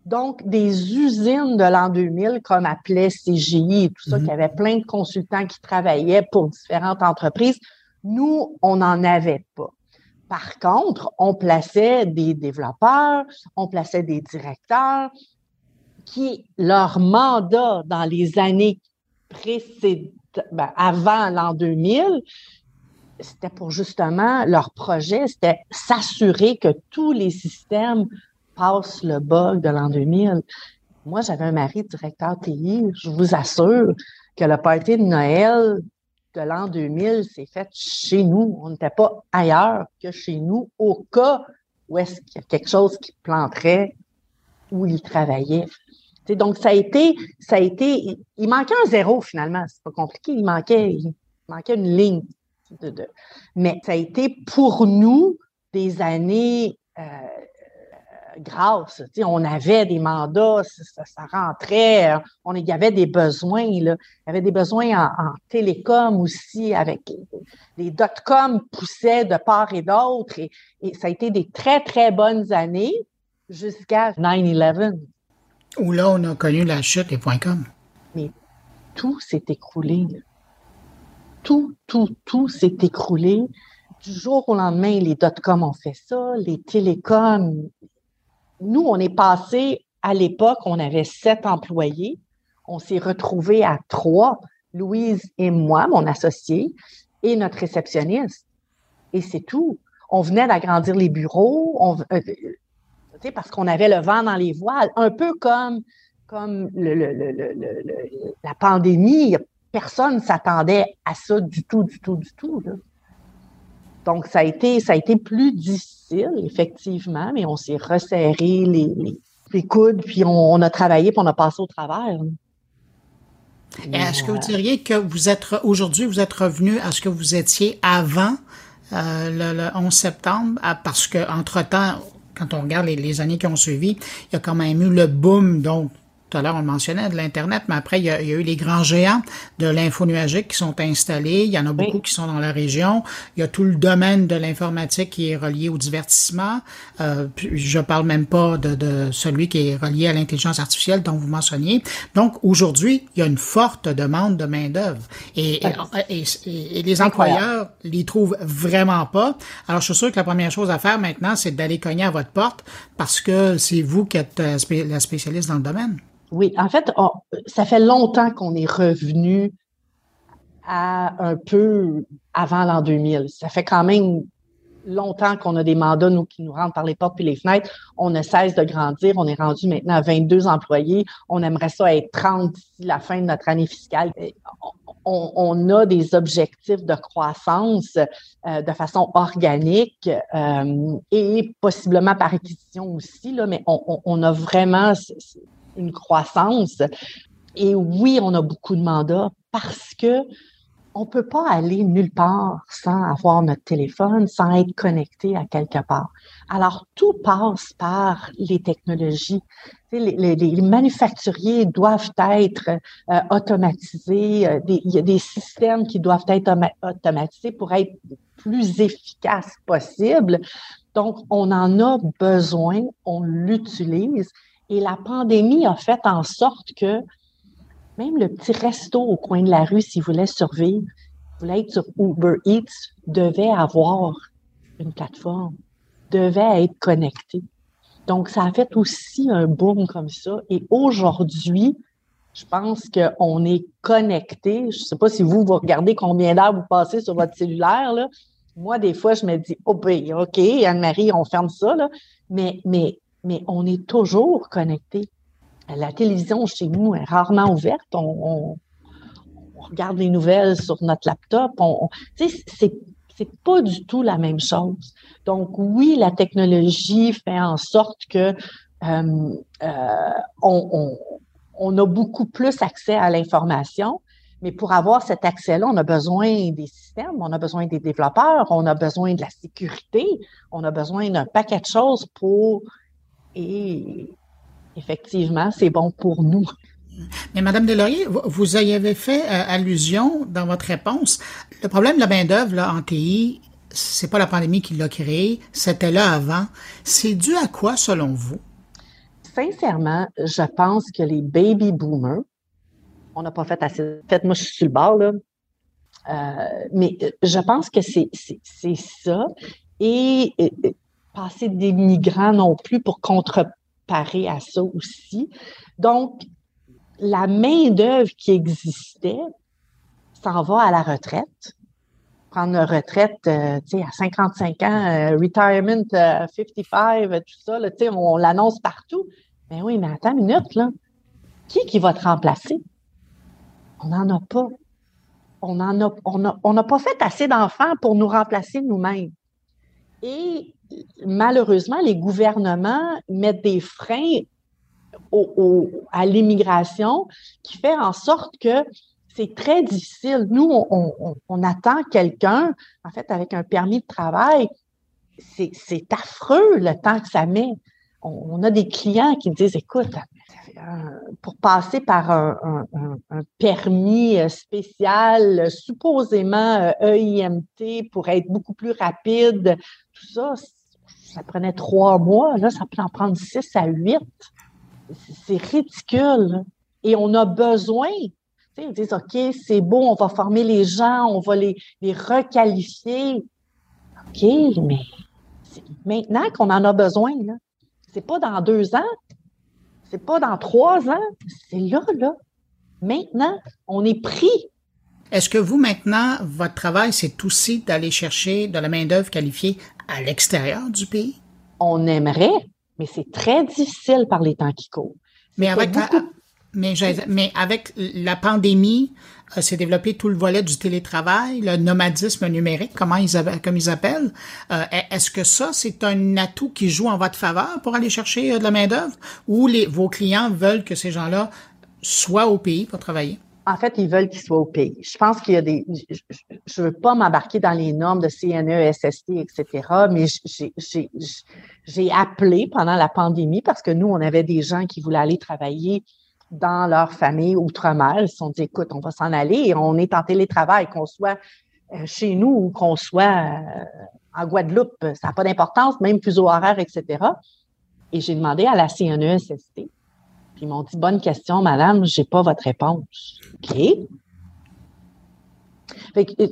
Donc, des usines de l'an 2000, comme appelait CGI et tout ça, mm-hmm. qui avait plein de consultants qui travaillaient pour différentes entreprises, nous, on n'en avait pas. Par contre, on plaçait des développeurs, on plaçait des directeurs qui, leur mandat dans les années précédentes, ben, avant l'an 2000, c'était pour justement leur projet, c'était s'assurer que tous les systèmes passent le bug de l'an 2000. Moi, j'avais un mari directeur TI. Je vous assure que le party de Noël de l'an 2000 s'est fait chez nous. On n'était pas ailleurs que chez nous au cas où est-ce qu'il y a quelque chose qui planterait où il travaillait. donc, ça a été, ça a été, il manquait un zéro finalement. C'est pas compliqué. Il manquait, il manquait une ligne. De, mais ça a été pour nous des années euh, grâce. On avait des mandats, ça, rentrait, on, il y avait des besoins. Là. Il y avait des besoins en, télécom aussi, avec les dot-com poussaient de part et d'autre. Et, ça a été des très, très bonnes années jusqu'à 9-11. Où là, on a connu la chute des .com. Mais tout s'est écroulé. Tout, tout, tout s'est écroulé du jour au lendemain, les dot-com ont fait ça, les télécoms, nous, on est passé, à l'époque, on avait sept employés. On s'est retrouvés à trois, Louise et moi, mon associé, et notre réceptionniste. Et c'est tout. On venait d'agrandir les bureaux, euh, parce qu'on avait le vent dans les voiles, un peu comme, comme la pandémie. Personne ne s'attendait à ça du tout, du tout, du tout. Donc, ça a été, ça a été plus difficile, effectivement, mais on s'est resserré les, les, coudes, puis on, a travaillé, puis on a passé au travers. Est-ce que vous diriez que vous êtes aujourd'hui, vous êtes revenu à ce que vous étiez avant euh, le, 11 septembre, parce que entre temps, quand on regarde les, les, années qui ont suivi, il y a quand même eu le boom donc tout à l'heure, on le mentionnait, de l'Internet, mais après, il y, a, eu les grands géants de l'info nuagique qui sont installés. Il y en a beaucoup qui sont dans la région. Il y a tout le domaine de l'informatique qui est relié au divertissement. Euh, je parle même pas de, de, celui qui est relié à l'intelligence artificielle dont vous mentionniez. Donc, aujourd'hui, il y a une forte demande de main-d'œuvre. Et, et, et, les employeurs les trouvent vraiment pas. Alors, je suis sûr que la première chose à faire maintenant, c'est d'aller cogner à votre porte parce que c'est vous qui êtes euh, la spécialiste dans le domaine. Oui, en fait, ça fait longtemps qu'on est revenu à un peu avant l'an 2000. Ça fait quand même longtemps qu'on a des mandats, nous, qui nous rentrent par les portes puis les fenêtres. On ne cesse de grandir. On est rendu maintenant à 22 employés. On aimerait ça être 30 d'ici la fin de notre année fiscale. On, a des objectifs de croissance euh, de façon organique euh, et possiblement par acquisition aussi, là, mais on, on a vraiment une croissance. Et oui, on a beaucoup de mandats parce que on ne peut pas aller nulle part sans avoir notre téléphone, sans être connecté à quelque part. Alors, tout passe par les technologies. Les, manufacturiers doivent être euh, automatisés. Euh, il y a des systèmes qui doivent être automatisés pour être plus efficaces possible. Donc, on en a besoin, on l'utilise. Et la pandémie a fait en sorte que même le petit resto au coin de la rue, s'il voulait survivre, voulait être sur Uber Eats, devait avoir une plateforme, devait être connecté. Donc, ça a fait aussi un boom comme ça. Et aujourd'hui, je pense qu'on est connecté. Je ne sais pas si vous, vous regardez combien d'heures vous passez sur votre cellulaire. Là. Moi, des fois, je me dis, oh ben, OK, Anne-Marie, on ferme ça. Là. Mais, mais, mais on est toujours connecté la télévision chez nous est rarement ouverte. On, regarde les nouvelles sur notre laptop. On, c'est c'est pas du tout la même chose. Donc oui, la technologie fait en sorte que euh, euh, on, a beaucoup plus accès à l'information, mais pour avoir cet accès-là, on a besoin des systèmes, on a besoin des développeurs, on a besoin de la sécurité, on a besoin d'un paquet de choses pour et effectivement, c'est bon pour nous. Mais Madame Delaurier, vous y avez fait euh, allusion dans votre réponse. Le problème de la main-d'œuvre en TI, c'est pas la pandémie qui l'a créé, c'était là avant. C'est dû à quoi, selon vous? Sincèrement, je pense que les baby boomers, on n'a pas fait assez. Fait, moi, je suis sur le bord, là. Euh, mais euh, je pense que c'est ça. Et, et, pas assez d'immigrants non plus pour contre parer à ça aussi. Donc, la main-d'œuvre qui existait s'en va à la retraite. Prendre une retraite euh, sais, à 55 ans, euh, retirement 55, euh, tout ça, là, on, on l'annonce partout. Mais oui, mais attends une minute, là. Qui qui va te remplacer? On n'en a pas. On en a, on n'a pas fait assez d'enfants pour nous remplacer nous-mêmes. Et malheureusement, les gouvernements mettent des freins à l'immigration qui fait en sorte que c'est très difficile. Nous, on, attend quelqu'un, en fait, avec un permis de travail. C'est affreux le temps que ça met. On, a des clients qui disent, écoute, pour passer par un, permis spécial, supposément EIMT, euh, e pour être beaucoup plus rapide, tout ça, ça prenait trois mois. Là, ça peut en prendre six à huit. C'est ridicule. Et on a besoin. Ils disent, OK, c'est beau, on va former les gens, on va les, les requalifier. OK, mais c'est maintenant qu'on en a besoin. C'est pas dans deux ans, c'est pas dans trois ans, c'est là, là. Maintenant, on est pris. Est-ce que vous, maintenant, votre travail, c'est aussi d'aller chercher de la main-d'œuvre qualifiée à l'extérieur du pays? On aimerait, mais c'est très difficile par les temps qui courent. Mais avec, la, mais, mais avec la pandémie, euh, s'est développé tout le volet du télétravail, le nomadisme numérique, comment ils, comme ils appellent. Euh, est-ce que ça, c'est un atout qui joue en votre faveur pour aller chercher euh, de la main-d'œuvre? Ou les, vos clients veulent que ces gens-là soient au pays pour travailler? En fait, ils veulent qu'ils soient au pays. Je pense qu'il y a des. Je ne veux pas m'embarquer dans les normes de CNE, SST, etc., mais j'ai appelé pendant la pandémie parce que nous, on avait des gens qui voulaient aller travailler dans leur famille outre-mer. Ils se sont dit, écoute, on va s'en aller on est en télétravail, qu'on soit euh, chez nous ou qu'on soit euh, en Guadeloupe. Ça n'a pas d'importance, même fuseau horaire, etc. Et j'ai demandé à la CNESST puis ils m'ont dit Bonne question, madame, je n'ai pas votre réponse. OK. il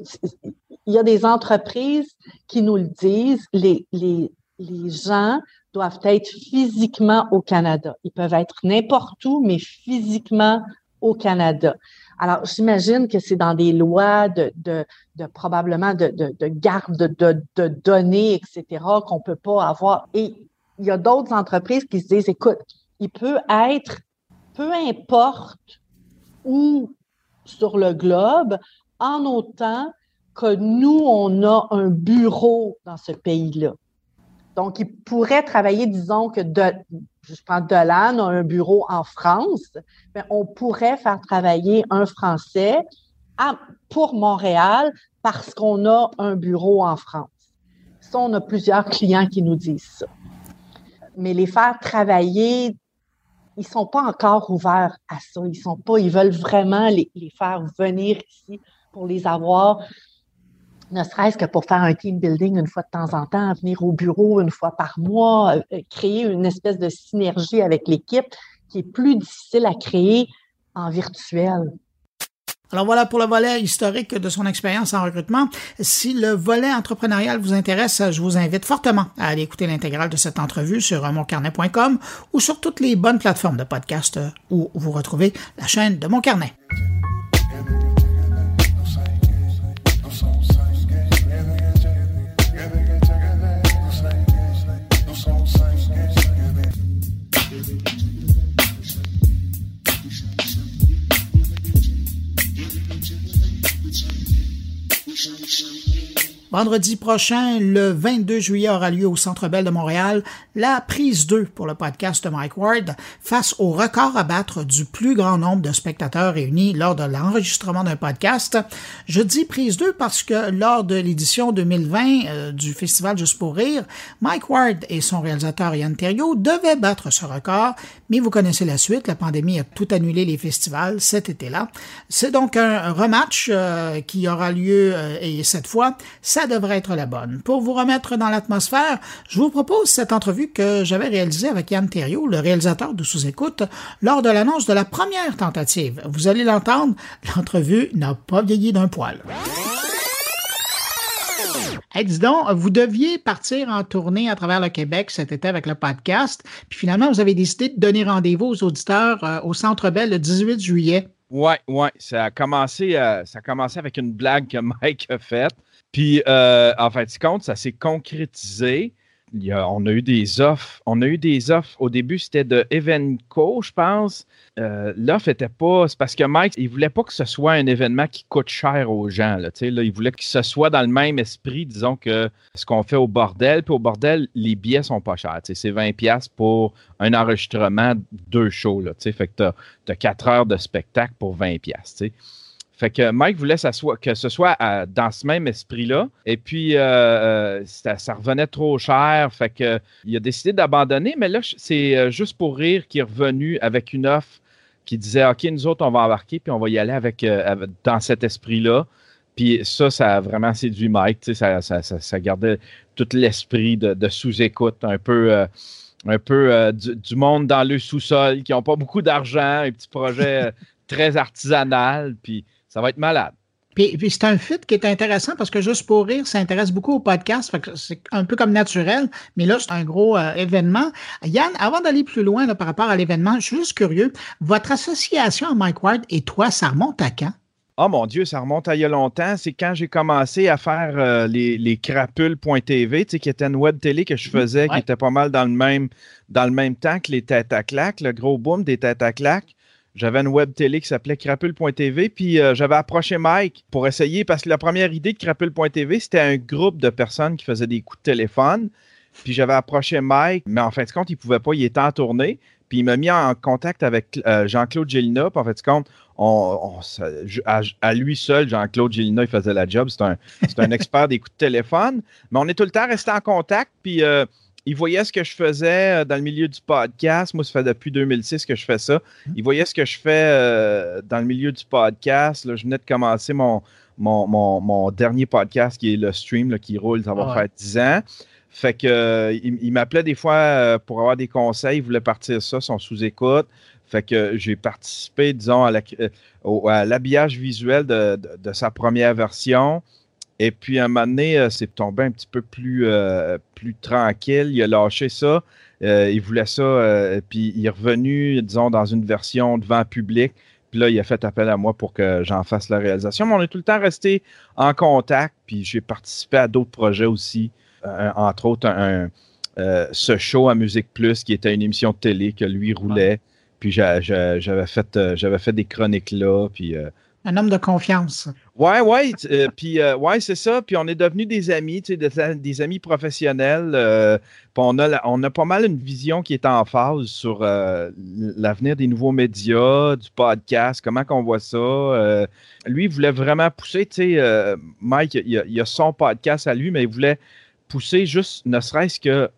y a des entreprises qui nous le disent, les, les, les gens doivent être physiquement au Canada. Ils peuvent être n'importe où, mais physiquement au Canada. Alors, j'imagine que c'est dans des lois de, de, probablement de, de, de garde de, données, etc., qu'on peut pas avoir. Et il y a d'autres entreprises qui se disent, écoute, il peut être, peu importe où sur le globe, en autant que nous, on a un bureau dans ce pays-là. Donc, il pourrait travailler, disons que de, je prends Dolan a un bureau en France, mais on pourrait faire travailler un Français pour Montréal parce qu'on a un bureau en France. Ça, on a plusieurs clients qui nous disent ça. Mais les faire travailler, ils sont pas encore ouverts à ça. Ils sont pas, ils veulent vraiment les, faire venir ici pour les avoir ne serait-ce que pour faire un team building une fois de temps en temps, venir au bureau une fois par mois, euh, créer une espèce de synergie avec l'équipe qui est plus difficile à créer en virtuel. Alors voilà pour le volet historique de son expérience en recrutement. Si le volet entrepreneurial vous intéresse, je vous invite fortement à aller écouter l'intégrale de cette entrevue sur moncarnet.com ou sur toutes les bonnes plateformes de podcast où vous retrouvez la chaîne de Mon Carnet. Vendredi prochain, le 22 juillet, aura lieu au Centre Bell de Montréal la prise 2 pour le podcast de Mike Ward face au record à battre du plus grand nombre de spectateurs réunis lors de l'enregistrement d'un podcast. Je dis prise 2 parce que lors de l'édition 2020 euh, du Festival Juste pour rire, Mike Ward et son réalisateur Yann Terriot devaient battre ce record, mais vous connaissez la suite, la pandémie a tout annulé les festivals cet été-là. C'est donc un rematch euh, qui aura lieu euh, et cette fois, ça devrait être la bonne. Pour vous remettre dans l'atmosphère, je vous propose cette entrevue que j'avais réalisée avec Yann Thériault, le réalisateur de Sous-Écoute, lors de l'annonce de la première tentative. Vous allez l'entendre, l'entrevue n'a pas vieilli d'un poil. Hey, dis donc, vous deviez partir en tournée à travers le Québec cet été avec le podcast, puis finalement, vous avez décidé de donner rendez-vous aux auditeurs euh, au Centre Bell le 18 juillet. Oui, oui, euh, ça a commencé avec une blague que Mike a faite. Puis, euh, en fait, compte, ça s'est concrétisé. on a eu des offres. On a eu des offres. Au début, c'était de Evenco, je pense. Euh, l'offre n'était pas. C'est parce que Mike, il voulait pas que ce soit un événement qui coûte cher aux gens. Là, il voulait que ce soit dans le même esprit, disons, que ce qu'on fait au bordel. Puis au bordel, les billets sont pas chers. C'est 20$ pour un enregistrement, deux shows. Fait que tu as, 4 heures de spectacle pour 20$. Fait que Mike voulait que ce soit dans ce même esprit-là. Et puis, euh, euh, ça, revenait trop cher. Fait que il a décidé d'abandonner. Mais là, c'est euh, juste pour rire qu'il est revenu avec une offre qui disait OK, nous autres, on va embarquer, puis on va y aller avec, dans cet esprit-là. Puis ça, ça a vraiment séduit Mike. Ça, ça, ça, gardait tout l'esprit de, sous-écoute, un peu. un peu du, monde dans le sous-sol qui n'ont pas beaucoup d'argent, un petit projet [LAUGHS] très artisanal. Puis ça va être malade. Puis, c'est un fit qui est intéressant parce que Juste pour rire ça intéresse beaucoup au podcast. C'est un peu comme naturel, mais là, c'est un gros euh, événement. Yann, avant d'aller plus loin par rapport à l'événement, je suis juste curieux. Votre association à Mike Ward et toi, ça remonte à quand? Oh mon Dieu, ça remonte à il y a longtemps. C'est quand j'ai commencé à faire euh, les, les crapules.tv, qui était une web télé que je faisais, qui était pas mal dans le même, dans le même temps que les têtes à claque, le gros boom des têtes à claque. J'avais une web télé qui s'appelait crapule.tv, puis euh, j'avais approché Mike pour essayer, parce que la première idée de crapule.tv, c'était un groupe de personnes qui faisaient des coups de téléphone. Puis j'avais approché Mike, mais en fin de compte, il ne pouvait pas, il était en tournée. Puis il m'a mis en contact avec euh, Jean-Claude Gélina. Puis en fait, compte, on, à, lui seul, Jean-Claude Gélina, il faisait la job. C'est un, un [LAUGHS] expert des coups de téléphone. Mais on est tout le temps resté en contact. Puis euh, il voyait ce que je faisais euh, dans le milieu du podcast. Moi, ça fait depuis 2006 que je fais ça. Mmh. Il voyait ce que je fais euh, dans le milieu du podcast. Là, je venais de commencer mon, mon, dernier podcast qui est le stream qui roule, ça va faire 10 ans. Fait que euh, il, m'appelait des fois pour avoir des conseils, il voulait partir ça, son sous-écoute. Fait que j'ai participé, disons, à l'habillage visuel de, sa première version. Et puis, à un moment donné, euh, c'est tombé un petit peu plus, euh, plus tranquille. Il a lâché ça. Euh, il voulait ça. puis, il est revenu, disons, dans une version devant public. Puis là, il a fait appel à moi pour que j'en fasse la réalisation. Mais on est tout le temps resté en contact. Puis, j'ai participé à d'autres projets aussi. entre autres, un, ce show à Musique Plus, qui était une émission de télé que lui roulait. Puis, j'avais fait, j'avais fait des chroniques là. Puis, Un homme de confiance. Ouais, ouais. Euh, puis, euh, ouais, c'est ça. Puis, on est devenus des amis, tu sais, des, amis professionnels. Euh, on a, on a pas mal une vision qui est en phase sur l'avenir des nouveaux médias, du podcast, comment qu'on voit ça. lui, il voulait vraiment pousser, tu sais, Mike, il a, a, son podcast à lui, mais il voulait pousser juste, ne serait-ce que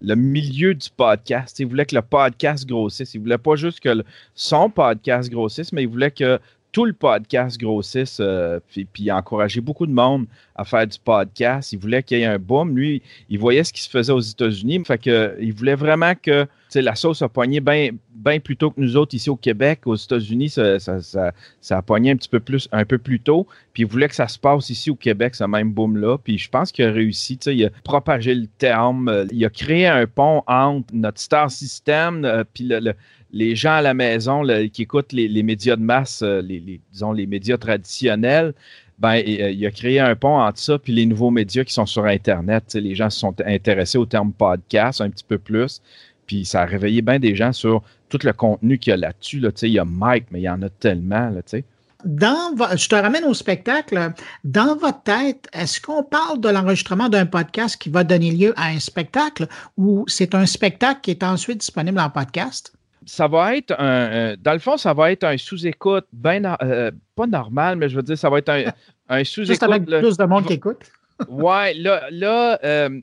le milieu du podcast. Il voulait que le podcast grossisse. Il voulait pas juste que son podcast grossisse, mais il voulait que tout le podcast grossisse, euh, puis, puis encourager beaucoup de monde à faire du podcast. Il voulait qu'il y ait un boom. Lui, il voyait ce qui se faisait aux États-Unis. Fait que, il voulait vraiment que la sauce a pogné bien plus tôt que nous autres ici au Québec. Aux États-Unis, ça, ça, a pogné un petit peu plus, un peu plus tôt. Puis il voulait que ça se passe ici au Québec, ce même boom-là. Puis je pense qu'il a réussi. Il a propagé le terme. Il a créé un pont entre notre star system euh, puis le les gens à la maison qui écoutent les, médias de masse, euh, les, disons les médias traditionnels, ben, euh, il a créé un pont entre ça et les nouveaux médias qui sont sur Internet. les gens se sont intéressés au terme podcast un petit peu plus. Puis ça a réveillé bien des gens sur tout le contenu qu'il y a là-dessus. Là, il y a Mike, mais il y en a tellement. Là, je te ramène au spectacle. Dans votre tête, est-ce qu'on parle de l'enregistrement d'un podcast qui va donner lieu à un spectacle ou c'est un spectacle qui est ensuite disponible en podcast? Ça va être un. dans le fond, ça va être un sous-écoute, ben, euh, pas normal, mais je veux dire, ça va être un, [LAUGHS] un sous-écoute. Juste avec plus de monde qui écoute. [LAUGHS] ouais, là, là euh,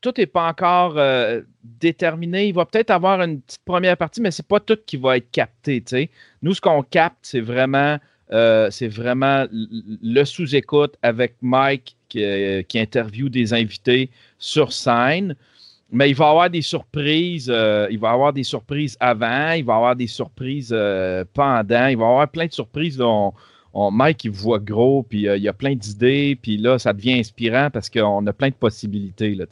tout n'est pas encore euh, déterminé. Il va peut-être avoir une petite première partie, mais c'est pas tout qui va être capté. Nous, ce qu'on capte, c'est vraiment, c'est vraiment le sous-écoute avec Mike qui, qui interviewe des invités sur scène. Mais il va avoir des surprises. Euh, il va avoir des surprises avant, il va avoir des surprises euh, pendant, il va avoir plein de surprises. Dont on, Mike, il voit gros, puis euh, il y a plein d'idées, puis là, ça devient inspirant parce qu'on a plein de possibilités, là.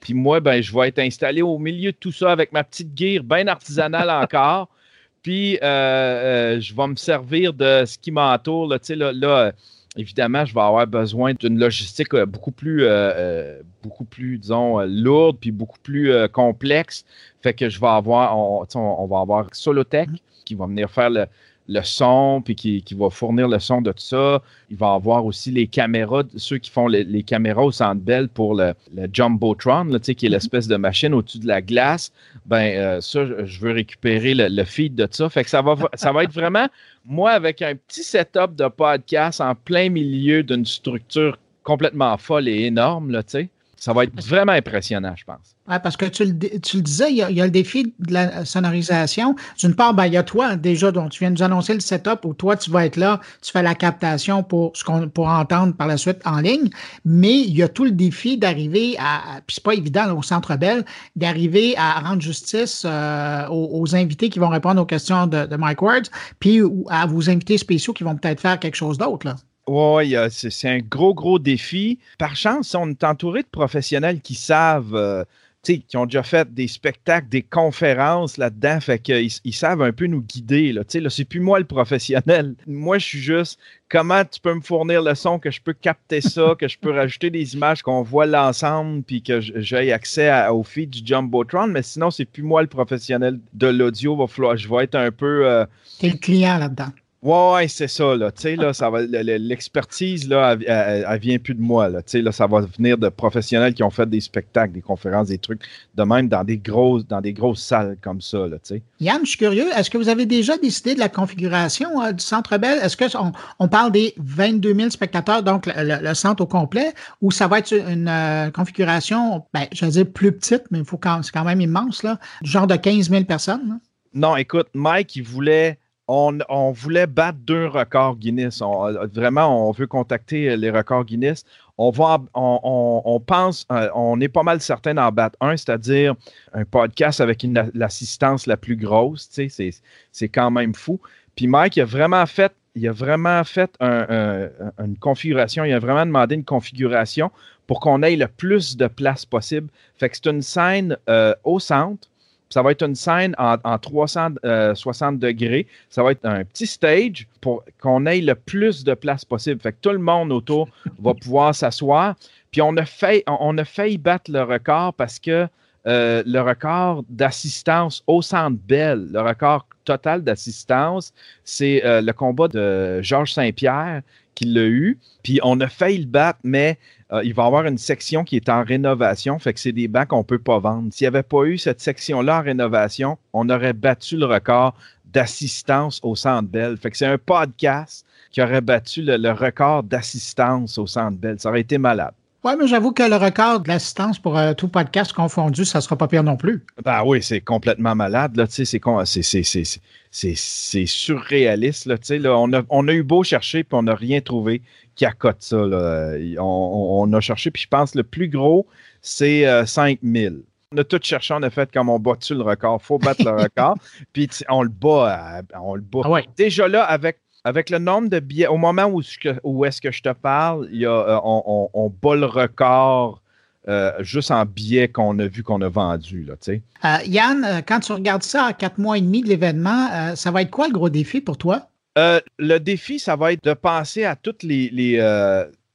Puis moi, ben, je vais être installé au milieu de tout ça avec ma petite gear bien artisanale encore. [LAUGHS] Puis je vais me servir de ce qui m'entoure, là, là, là évidemment, je vais avoir besoin d'une logistique euh, beaucoup plus, euh, euh, beaucoup plus, disons, lourde puis beaucoup plus complexe. Fait que je vais avoir, on, on va avoir Solotech mm-hmm. qui va venir faire le, le son, puis qui, va fournir le son de tout ça. Il va avoir aussi les caméras, ceux qui font les, caméras au Centre Bell pour le, le Jumbotron, là, qui est mhm. l'espèce de machine au-dessus de la glace. Ben euh, ça, je veux récupérer le, feed de ça. Fait que ça va, ça va être vraiment, moi, avec un petit setup de podcast en plein milieu d'une structure complètement folle et énorme, là, tu sais. Ça va être vraiment impressionnant, je pense. Oui, parce que tu le, tu le disais, il y, a, le défi de la sonorisation. D'une part, ben, il y a toi déjà, dont tu viens de nous annoncer le setup où toi, tu vas être là, tu fais la captation pour ce qu'on pour entendre par la suite en ligne. Mais il y a tout le défi d'arriver à, puis c'est pas évident au Centre Bell, d'arriver à rendre justice euh, aux, invités qui vont répondre aux questions de, de Mike Ward, puis à vos invités spéciaux qui vont peut-être faire quelque chose d'autre. Oui, c'est un gros, gros défi. Par chance, on est entouré de professionnels qui savent, euh, qui ont déjà fait des spectacles, des conférences là-dedans, fait qu'ils ils savent un peu nous guider. Là, là, c'est plus moi le professionnel. [LAUGHS] Moi, je suis juste comment tu peux me fournir le son, que je peux capter ça, que je peux rajouter des images, qu'on voit l'ensemble, puis que j'ai accès au feed du Jumbotron. Mais sinon, c'est plus moi le professionnel de l'audio. Je vais être un peu. Euh, T'es le client là-dedans. Ouais, c'est ça, là. Tu sais, là, ça va, l'expertise, là, elle, vient plus de moi, là. Tu sais, là, ça va venir de professionnels qui ont fait des spectacles, des conférences, des trucs, de même dans des grosses, dans des grosses salles comme ça, là. Yann, je suis curieux, est-ce que vous avez déjà décidé de la configuration euh, du Centre Bell? Est-ce qu'on on parle des 22 000 spectateurs, donc le, centre au complet, ou ça va être une euh, configuration, ben, je vais dire plus petite, mais il faut quand, c'est quand même immense, là, du genre de 15 000 personnes? Non, écoute, Mike, il voulait on, voulait battre deux records Guinness. Euh, vraiment, on veut contacter les records Guinness. On, pense, euh, on est pas mal certain d'en battre un, c'est-à-dire un podcast avec l'assistance la plus grosse. c'est quand même fou. Puis Mike, il a vraiment fait, il a vraiment fait une configuration, il a vraiment demandé une configuration pour qu'on ait le plus de place possible. Fait que c'est une scène euh, au centre ça va être une scène en, 360 euh, degrés. Ça va être un petit stage pour qu'on ait le plus de place possible. Fait que tout le monde autour [LAUGHS] va pouvoir s'asseoir. Puis on a, fait, on a failli battre le record parce que euh, le record d'assistance au Centre Bell, le record total d'assistance, c'est euh, le combat de Georges Saint-Pierre qui l'a eu. Puis on a failli le battre, mais euh, il va y avoir une section qui est en rénovation, fait que c'est des bancs qu'on ne peut pas vendre. S'il n'y avait pas eu cette section-là en rénovation, on aurait battu le record d'assistance au Centre Bell. Fait que c'est un podcast qui aurait battu le, record d'assistance au Centre Bell. Ça aurait été malade. Oui, mais j'avoue que le record de l'assistance pour euh, tout podcast confondu, ça ne sera pas pire non plus. Ben oui, c'est complètement malade. Là, c'est, c'est, surréaliste. Là, là, on, a, on a eu beau chercher, puis on n'a rien trouvé qui accote ça. Là. On, a cherché, puis je pense que le plus gros, c'est 5000. Euh, on a tout cherché, on a fait comme on bat-tu le record. Il faut battre le [LAUGHS] record. Puis on le bat. On le bat. Ah Déjà là, avec avec le nombre de billets, au moment où, où est-ce que je te parle, il y a, euh, on, on, bat le record euh, juste en billets qu'on a vu qu'on a vendu. Là, euh, Yann, quand tu regardes ça à quatre mois et demi de l'événement, ça va être quoi le gros défi pour toi? le défi, ça va être de penser à toutes les, les,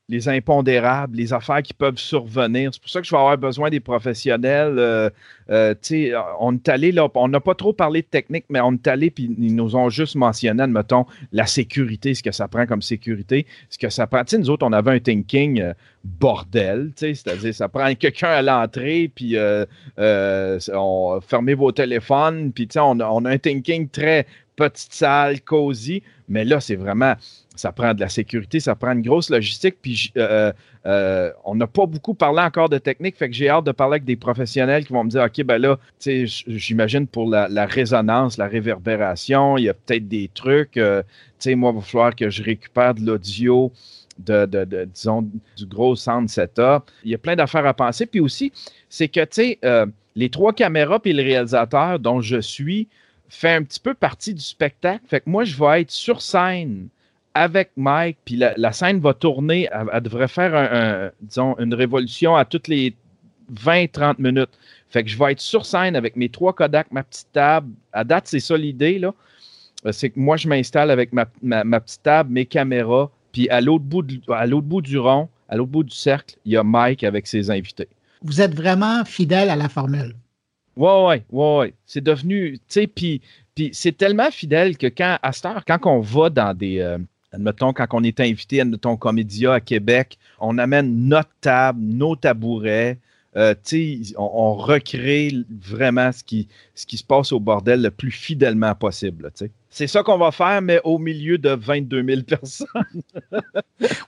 les impondérables, les affaires qui peuvent survenir. C'est pour ça que je vais avoir besoin des professionnels. Euh, euh, on est allé là, on n'a pas trop parlé de technique, mais on est allé puis ils nous ont juste mentionné, admettons, la sécurité, ce que ça prend comme sécurité, ce que ça prend. nous autres, on avait un thinking euh, bordel, c'est-à-dire ça prend quelqu'un à l'entrée, puis on fermez vos téléphones, puis on, on a un thinking très petite salle, cosy, mais là, c'est vraiment ça prend de la sécurité, ça prend une grosse logistique. Puis euh, euh, on n'a pas beaucoup parlé encore de technique, fait que j'ai hâte de parler avec des professionnels qui vont me dire OK, ben là, j'imagine pour la, résonance, la réverbération, il y a peut-être des trucs. Euh, tu sais, moi, il va falloir que je récupère de l'audio. De, disons, du gros sound setup. Il y a plein d'affaires à penser. Puis aussi, c'est que, tu sais, les trois caméras puis le réalisateur dont je suis fait un petit peu partie du spectacle. Fait que moi, je vais être sur scène avec Mike, puis la, scène va tourner, elle, devrait faire un, disons, une révolution à toutes les 20-30 minutes. Fait que je vais être sur scène avec mes trois Kodak, ma petite table. À date, c'est ça l'idée, là. Euh, c'est que moi, je m'installe avec ma, petite table, mes caméras, puis à l'autre bout, à l'autre bout du rond, à l'autre bout du cercle, il y a Mike avec ses invités. Vous êtes vraiment fidèle à la formule. Ouais, ouais, ouais, ouais. C'est devenu, tu sais, puis, c'est tellement fidèle que quand, à cette heure, quand on va dans des, euh, Admettons, quand on est invité, admettons, Comédia à Québec, on amène notre table, nos tabourets. Euh, on, on, recrée vraiment ce qui, ce qui se passe au bordel le plus fidèlement possible. C'est ça qu'on va faire, mais au milieu de 22 000 [LAUGHS] personnes.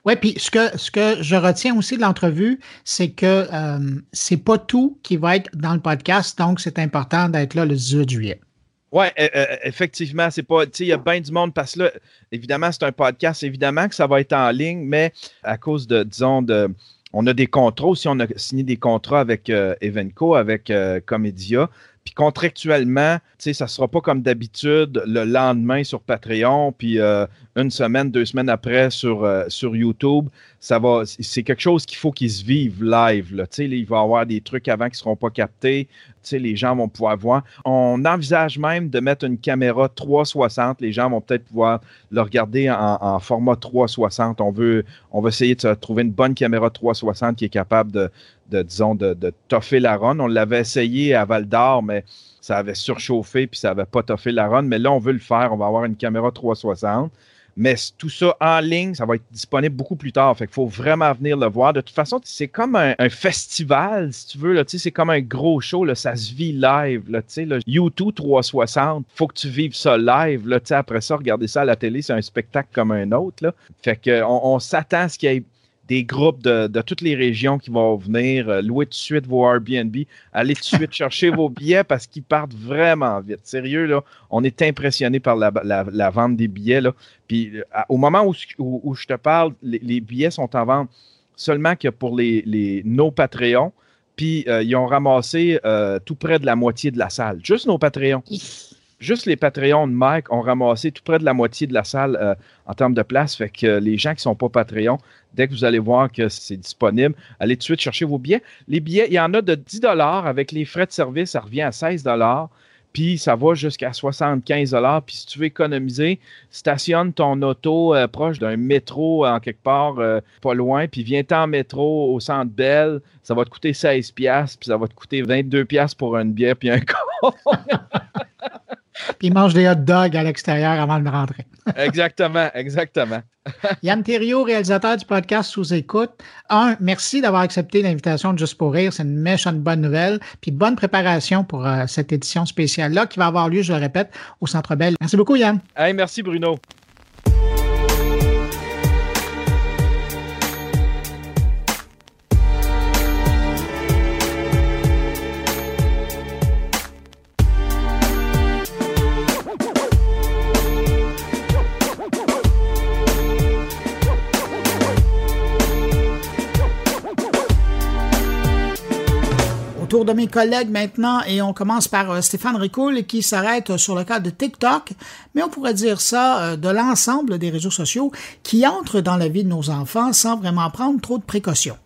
oui, puis ce que, ce que je retiens aussi de l'entrevue, c'est que euh, c'est pas tout qui va être dans le podcast, donc c'est important d'être là le 18 juillet. Oui, e, e, effectivement, c'est pas. il y a bien du monde parce que là, évidemment, c'est un podcast, évidemment que ça va être en ligne, mais à cause de, disons, de. On a des contrats aussi, on a signé des contrats avec euh, Evenco, avec euh, Comédia. Puis contractuellement, ça ne sera pas comme d'habitude le lendemain sur Patreon, puis euh, une semaine, deux semaines après sur, euh, sur YouTube. Ça va, c'est quelque chose qu'il faut qu'ils se vivent live. Là. il va y avoir des trucs avant qui ne seront pas captés. les gens vont pouvoir voir. On envisage même de mettre une caméra 360. Les gens vont peut-être pouvoir le regarder en, format 360. On veut, on va essayer de trouver une bonne caméra 360 qui est capable de, de disons, de, toffer la run. On l'avait essayé à Val d'Or, mais ça avait surchauffé puis ça n'avait pas toffé la run. Mais là, on veut le faire. On va avoir une caméra 360. Mais tout ça en ligne, ça va être disponible beaucoup plus tard. Fait qu'il faut vraiment venir le voir. De toute façon, c'est comme un, festival, si tu veux. C'est comme un gros show. Là, ça se vit live. Là, là, YouTube 360, faut que tu vives ça live. Là, après ça, regarder ça à la télé, c'est un spectacle comme un autre. Là. Fait qu'on on, s'attend à ce qu'il y ait des groupes de, toutes les régions qui vont venir. Euh, louer tout de suite vos Airbnb. Allez tout de suite [LAUGHS] chercher vos billets parce qu'ils partent vraiment vite. Sérieux, là, on est impressionné par la, vente des billets. Là. Puis euh, au moment où, je te parle, les, billets sont en vente seulement que pour les, les nos Patreons. Puis euh, ils ont ramassé tout près de la moitié de la salle. Juste nos Patreons juste les Patreons de Mike ont ramassé tout près de la moitié de la salle euh, en termes de place. Fait que les gens qui ne sont pas Patreon, dès que vous allez voir que c'est disponible, allez tout de suite chercher vos billets. Les billets, il y en a de 10 avec les frais de service, ça revient à 16 puis ça va jusqu'à 75 Puis si tu veux économiser, stationne ton auto euh, proche d'un métro en quelque part, euh, pas loin, puis viens en métro au centre Belle, ça va te coûter 16 puis ça va te coûter 22 pour une bière puis un [LAUGHS] corps. Puis mange des hot dogs à l'extérieur avant de rentrer. [LAUGHS] exactement, exactement. [LAUGHS] Yann Thériault, réalisateur du podcast Sous écoute. Un, merci d'avoir accepté l'invitation de Juste pour rire. C'est une méchante bonne nouvelle. Puis bonne préparation pour euh, cette édition spéciale-là qui va avoir lieu, je le répète, au Centre Bell. Merci beaucoup, Yann. Hey, merci, Bruno. Tour de mes collègues maintenant et on commence par euh, Stéphane Ricoul qui s'arrête sur le cas de TikTok, mais on pourrait dire ça euh, de l'ensemble des réseaux sociaux qui entrent dans la vie de nos enfants sans vraiment prendre trop de précautions.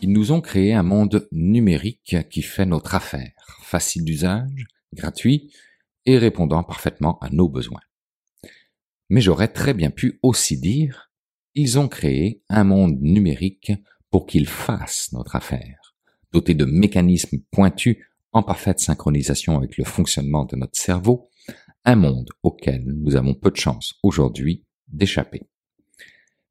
Ils nous ont créé un monde numérique qui fait notre affaire, facile d'usage, gratuit et répondant parfaitement à nos besoins. Mais j'aurais très bien pu aussi dire ils ont créé un monde numérique pour qu'il fasse notre affaire, doté de mécanismes pointus en parfaite synchronisation avec le fonctionnement de notre cerveau, un monde auquel nous avons peu de chance aujourd'hui d'échapper.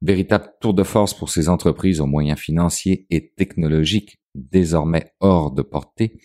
Véritable tour de force pour ces entreprises aux moyens financiers et technologiques désormais hors de portée,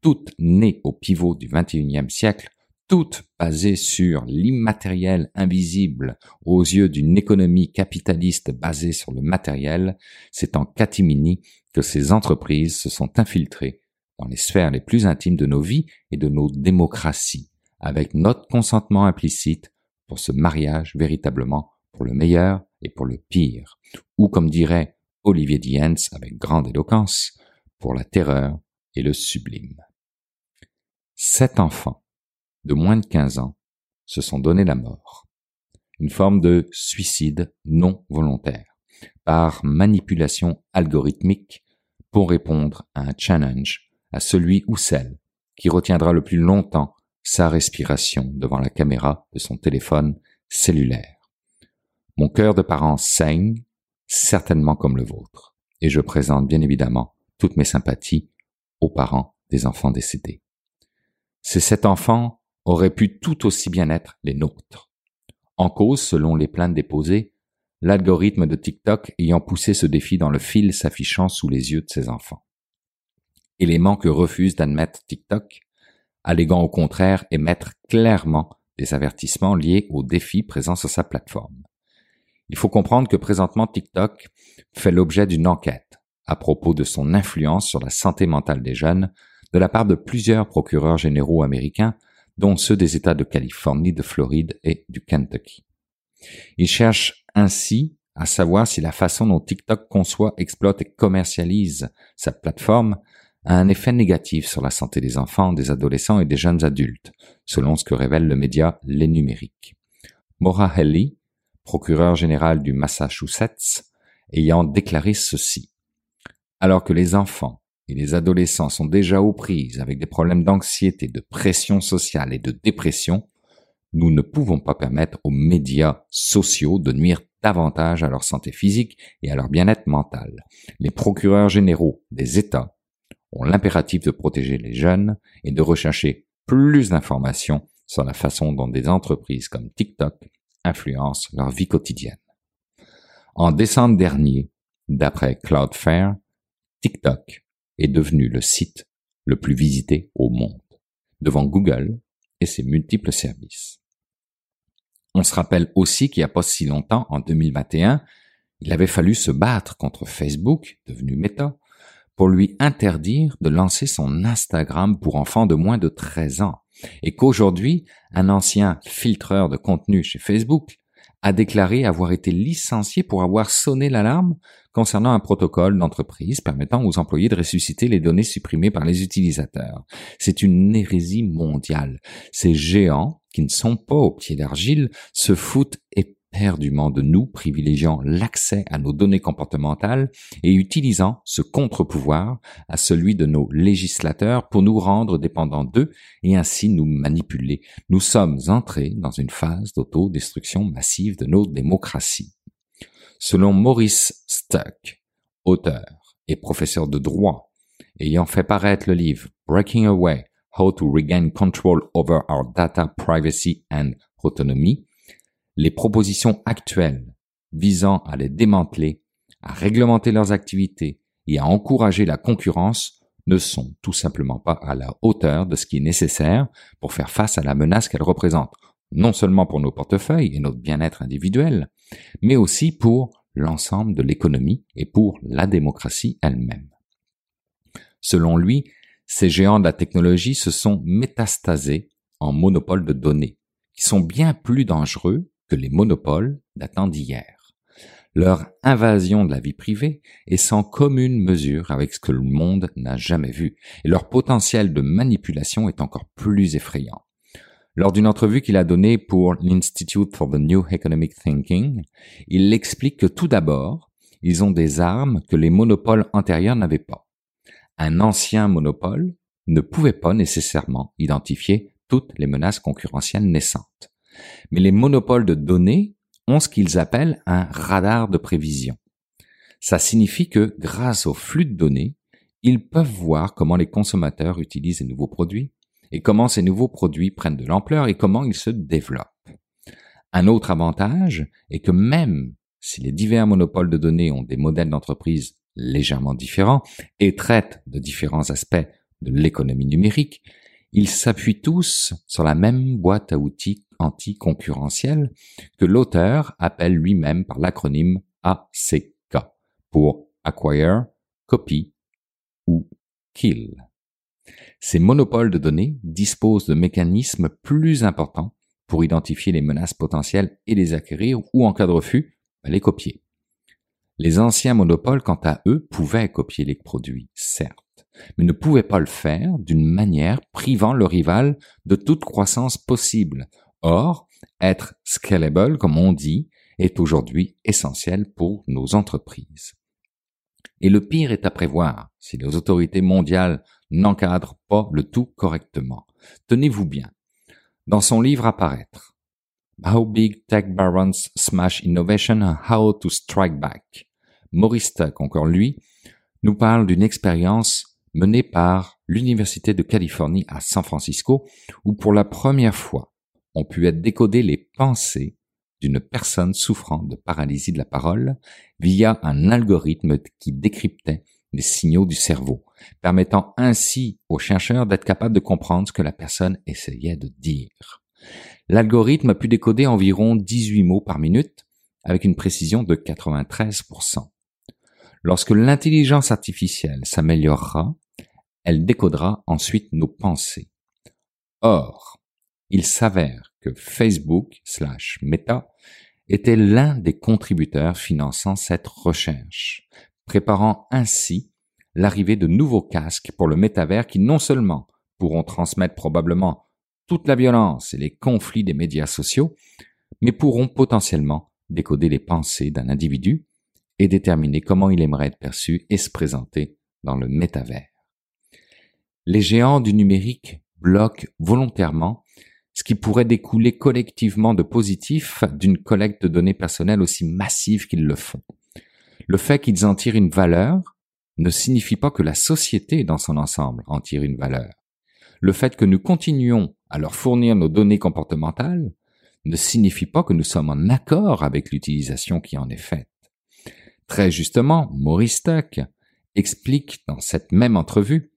toutes nées au pivot du XXIe siècle, toutes basées sur l'immatériel invisible aux yeux d'une économie capitaliste basée sur le matériel, c'est en catimini que ces entreprises se sont infiltrées dans les sphères les plus intimes de nos vies et de nos démocraties, avec notre consentement implicite pour ce mariage véritablement pour le meilleur et pour le pire, ou comme dirait Olivier Diens avec grande éloquence, pour la terreur et le sublime. Cet enfant de moins de 15 ans se sont donné la mort. Une forme de suicide non volontaire, par manipulation algorithmique pour répondre à un challenge à celui ou celle qui retiendra le plus longtemps sa respiration devant la caméra de son téléphone cellulaire. Mon cœur de parent saigne, certainement comme le vôtre, et je présente bien évidemment toutes mes sympathies aux parents des enfants décédés. C'est cet enfant auraient pu tout aussi bien être les nôtres. En cause, selon les plaintes déposées, l'algorithme de TikTok ayant poussé ce défi dans le fil s'affichant sous les yeux de ses enfants. Élément que refuse d'admettre TikTok, alléguant au contraire émettre clairement des avertissements liés aux défis présents sur sa plateforme. Il faut comprendre que présentement TikTok fait l'objet d'une enquête à propos de son influence sur la santé mentale des jeunes de la part de plusieurs procureurs généraux américains dont ceux des États de Californie, de Floride et du Kentucky. Ils cherchent ainsi à savoir si la façon dont TikTok conçoit, exploite et commercialise sa plateforme a un effet négatif sur la santé des enfants, des adolescents et des jeunes adultes, selon ce que révèle le média Les Numériques. Maura Helly, procureur général du Massachusetts, ayant déclaré ceci. Alors que les enfants et les adolescents sont déjà aux prises avec des problèmes d'anxiété, de pression sociale et de dépression, nous ne pouvons pas permettre aux médias sociaux de nuire davantage à leur santé physique et à leur bien-être mental. Les procureurs généraux des États ont l'impératif de protéger les jeunes et de rechercher plus d'informations sur la façon dont des entreprises comme TikTok influencent leur vie quotidienne. En décembre dernier, d'après Cloudflare, TikTok est devenu le site le plus visité au monde, devant Google et ses multiples services. On se rappelle aussi qu'il n'y a pas si longtemps, en 2021, il avait fallu se battre contre Facebook, devenu Meta, pour lui interdire de lancer son Instagram pour enfants de moins de 13 ans, et qu'aujourd'hui, un ancien filtreur de contenu chez Facebook a déclaré avoir été licencié pour avoir sonné l'alarme concernant un protocole d'entreprise permettant aux employés de ressusciter les données supprimées par les utilisateurs. C'est une hérésie mondiale. Ces géants, qui ne sont pas au pied d'argile, se foutent éperdument de nous, privilégiant l'accès à nos données comportementales et utilisant ce contre-pouvoir à celui de nos législateurs pour nous rendre dépendants d'eux et ainsi nous manipuler. Nous sommes entrés dans une phase d'autodestruction massive de nos démocraties. Selon Maurice Stuck, auteur et professeur de droit, ayant fait paraître le livre Breaking Away, How to Regain Control Over Our Data Privacy and Autonomy, les propositions actuelles visant à les démanteler, à réglementer leurs activités et à encourager la concurrence ne sont tout simplement pas à la hauteur de ce qui est nécessaire pour faire face à la menace qu'elles représentent, non seulement pour nos portefeuilles et notre bien-être individuel, mais aussi pour l'ensemble de l'économie et pour la démocratie elle-même. Selon lui, ces géants de la technologie se sont métastasés en monopoles de données, qui sont bien plus dangereux que les monopoles datant d'hier. Leur invasion de la vie privée est sans commune mesure avec ce que le monde n'a jamais vu, et leur potentiel de manipulation est encore plus effrayant. Lors d'une entrevue qu'il a donnée pour l'Institute for the New Economic Thinking, il explique que tout d'abord, ils ont des armes que les monopoles antérieurs n'avaient pas. Un ancien monopole ne pouvait pas nécessairement identifier toutes les menaces concurrentielles naissantes. Mais les monopoles de données ont ce qu'ils appellent un radar de prévision. Ça signifie que grâce au flux de données, ils peuvent voir comment les consommateurs utilisent les nouveaux produits et comment ces nouveaux produits prennent de l'ampleur et comment ils se développent. Un autre avantage est que même si les divers monopoles de données ont des modèles d'entreprise légèrement différents et traitent de différents aspects de l'économie numérique, ils s'appuient tous sur la même boîte à outils anticoncurrentielle que l'auteur appelle lui-même par l'acronyme ACK pour Acquire, Copy ou Kill. Ces monopoles de données disposent de mécanismes plus importants pour identifier les menaces potentielles et les acquérir ou en cas de refus, les copier. Les anciens monopoles, quant à eux, pouvaient copier les produits, certes mais ne pouvait pas le faire d'une manière privant le rival de toute croissance possible. Or, être scalable, comme on dit, est aujourd'hui essentiel pour nos entreprises. Et le pire est à prévoir si les autorités mondiales n'encadrent pas le tout correctement. Tenez-vous bien. Dans son livre à paraître, How Big Tech Barons Smash Innovation and How to Strike Back, Maurice Tuck, encore lui, nous parle d'une expérience menée par l'Université de Californie à San Francisco, où pour la première fois ont pu être décodées les pensées d'une personne souffrant de paralysie de la parole via un algorithme qui décryptait les signaux du cerveau, permettant ainsi aux chercheurs d'être capables de comprendre ce que la personne essayait de dire. L'algorithme a pu décoder environ 18 mots par minute avec une précision de 93%. Lorsque l'intelligence artificielle s'améliorera, elle décodera ensuite nos pensées. Or, il s'avère que Facebook slash Meta était l'un des contributeurs finançant cette recherche, préparant ainsi l'arrivée de nouveaux casques pour le métavers qui non seulement pourront transmettre probablement toute la violence et les conflits des médias sociaux, mais pourront potentiellement décoder les pensées d'un individu et déterminer comment il aimerait être perçu et se présenter dans le métavers les géants du numérique bloquent volontairement ce qui pourrait découler collectivement de positif d'une collecte de données personnelles aussi massive qu'ils le font. Le fait qu'ils en tirent une valeur ne signifie pas que la société dans son ensemble en tire une valeur. Le fait que nous continuons à leur fournir nos données comportementales ne signifie pas que nous sommes en accord avec l'utilisation qui en est faite. Très justement, Maurice Tuck explique dans cette même entrevue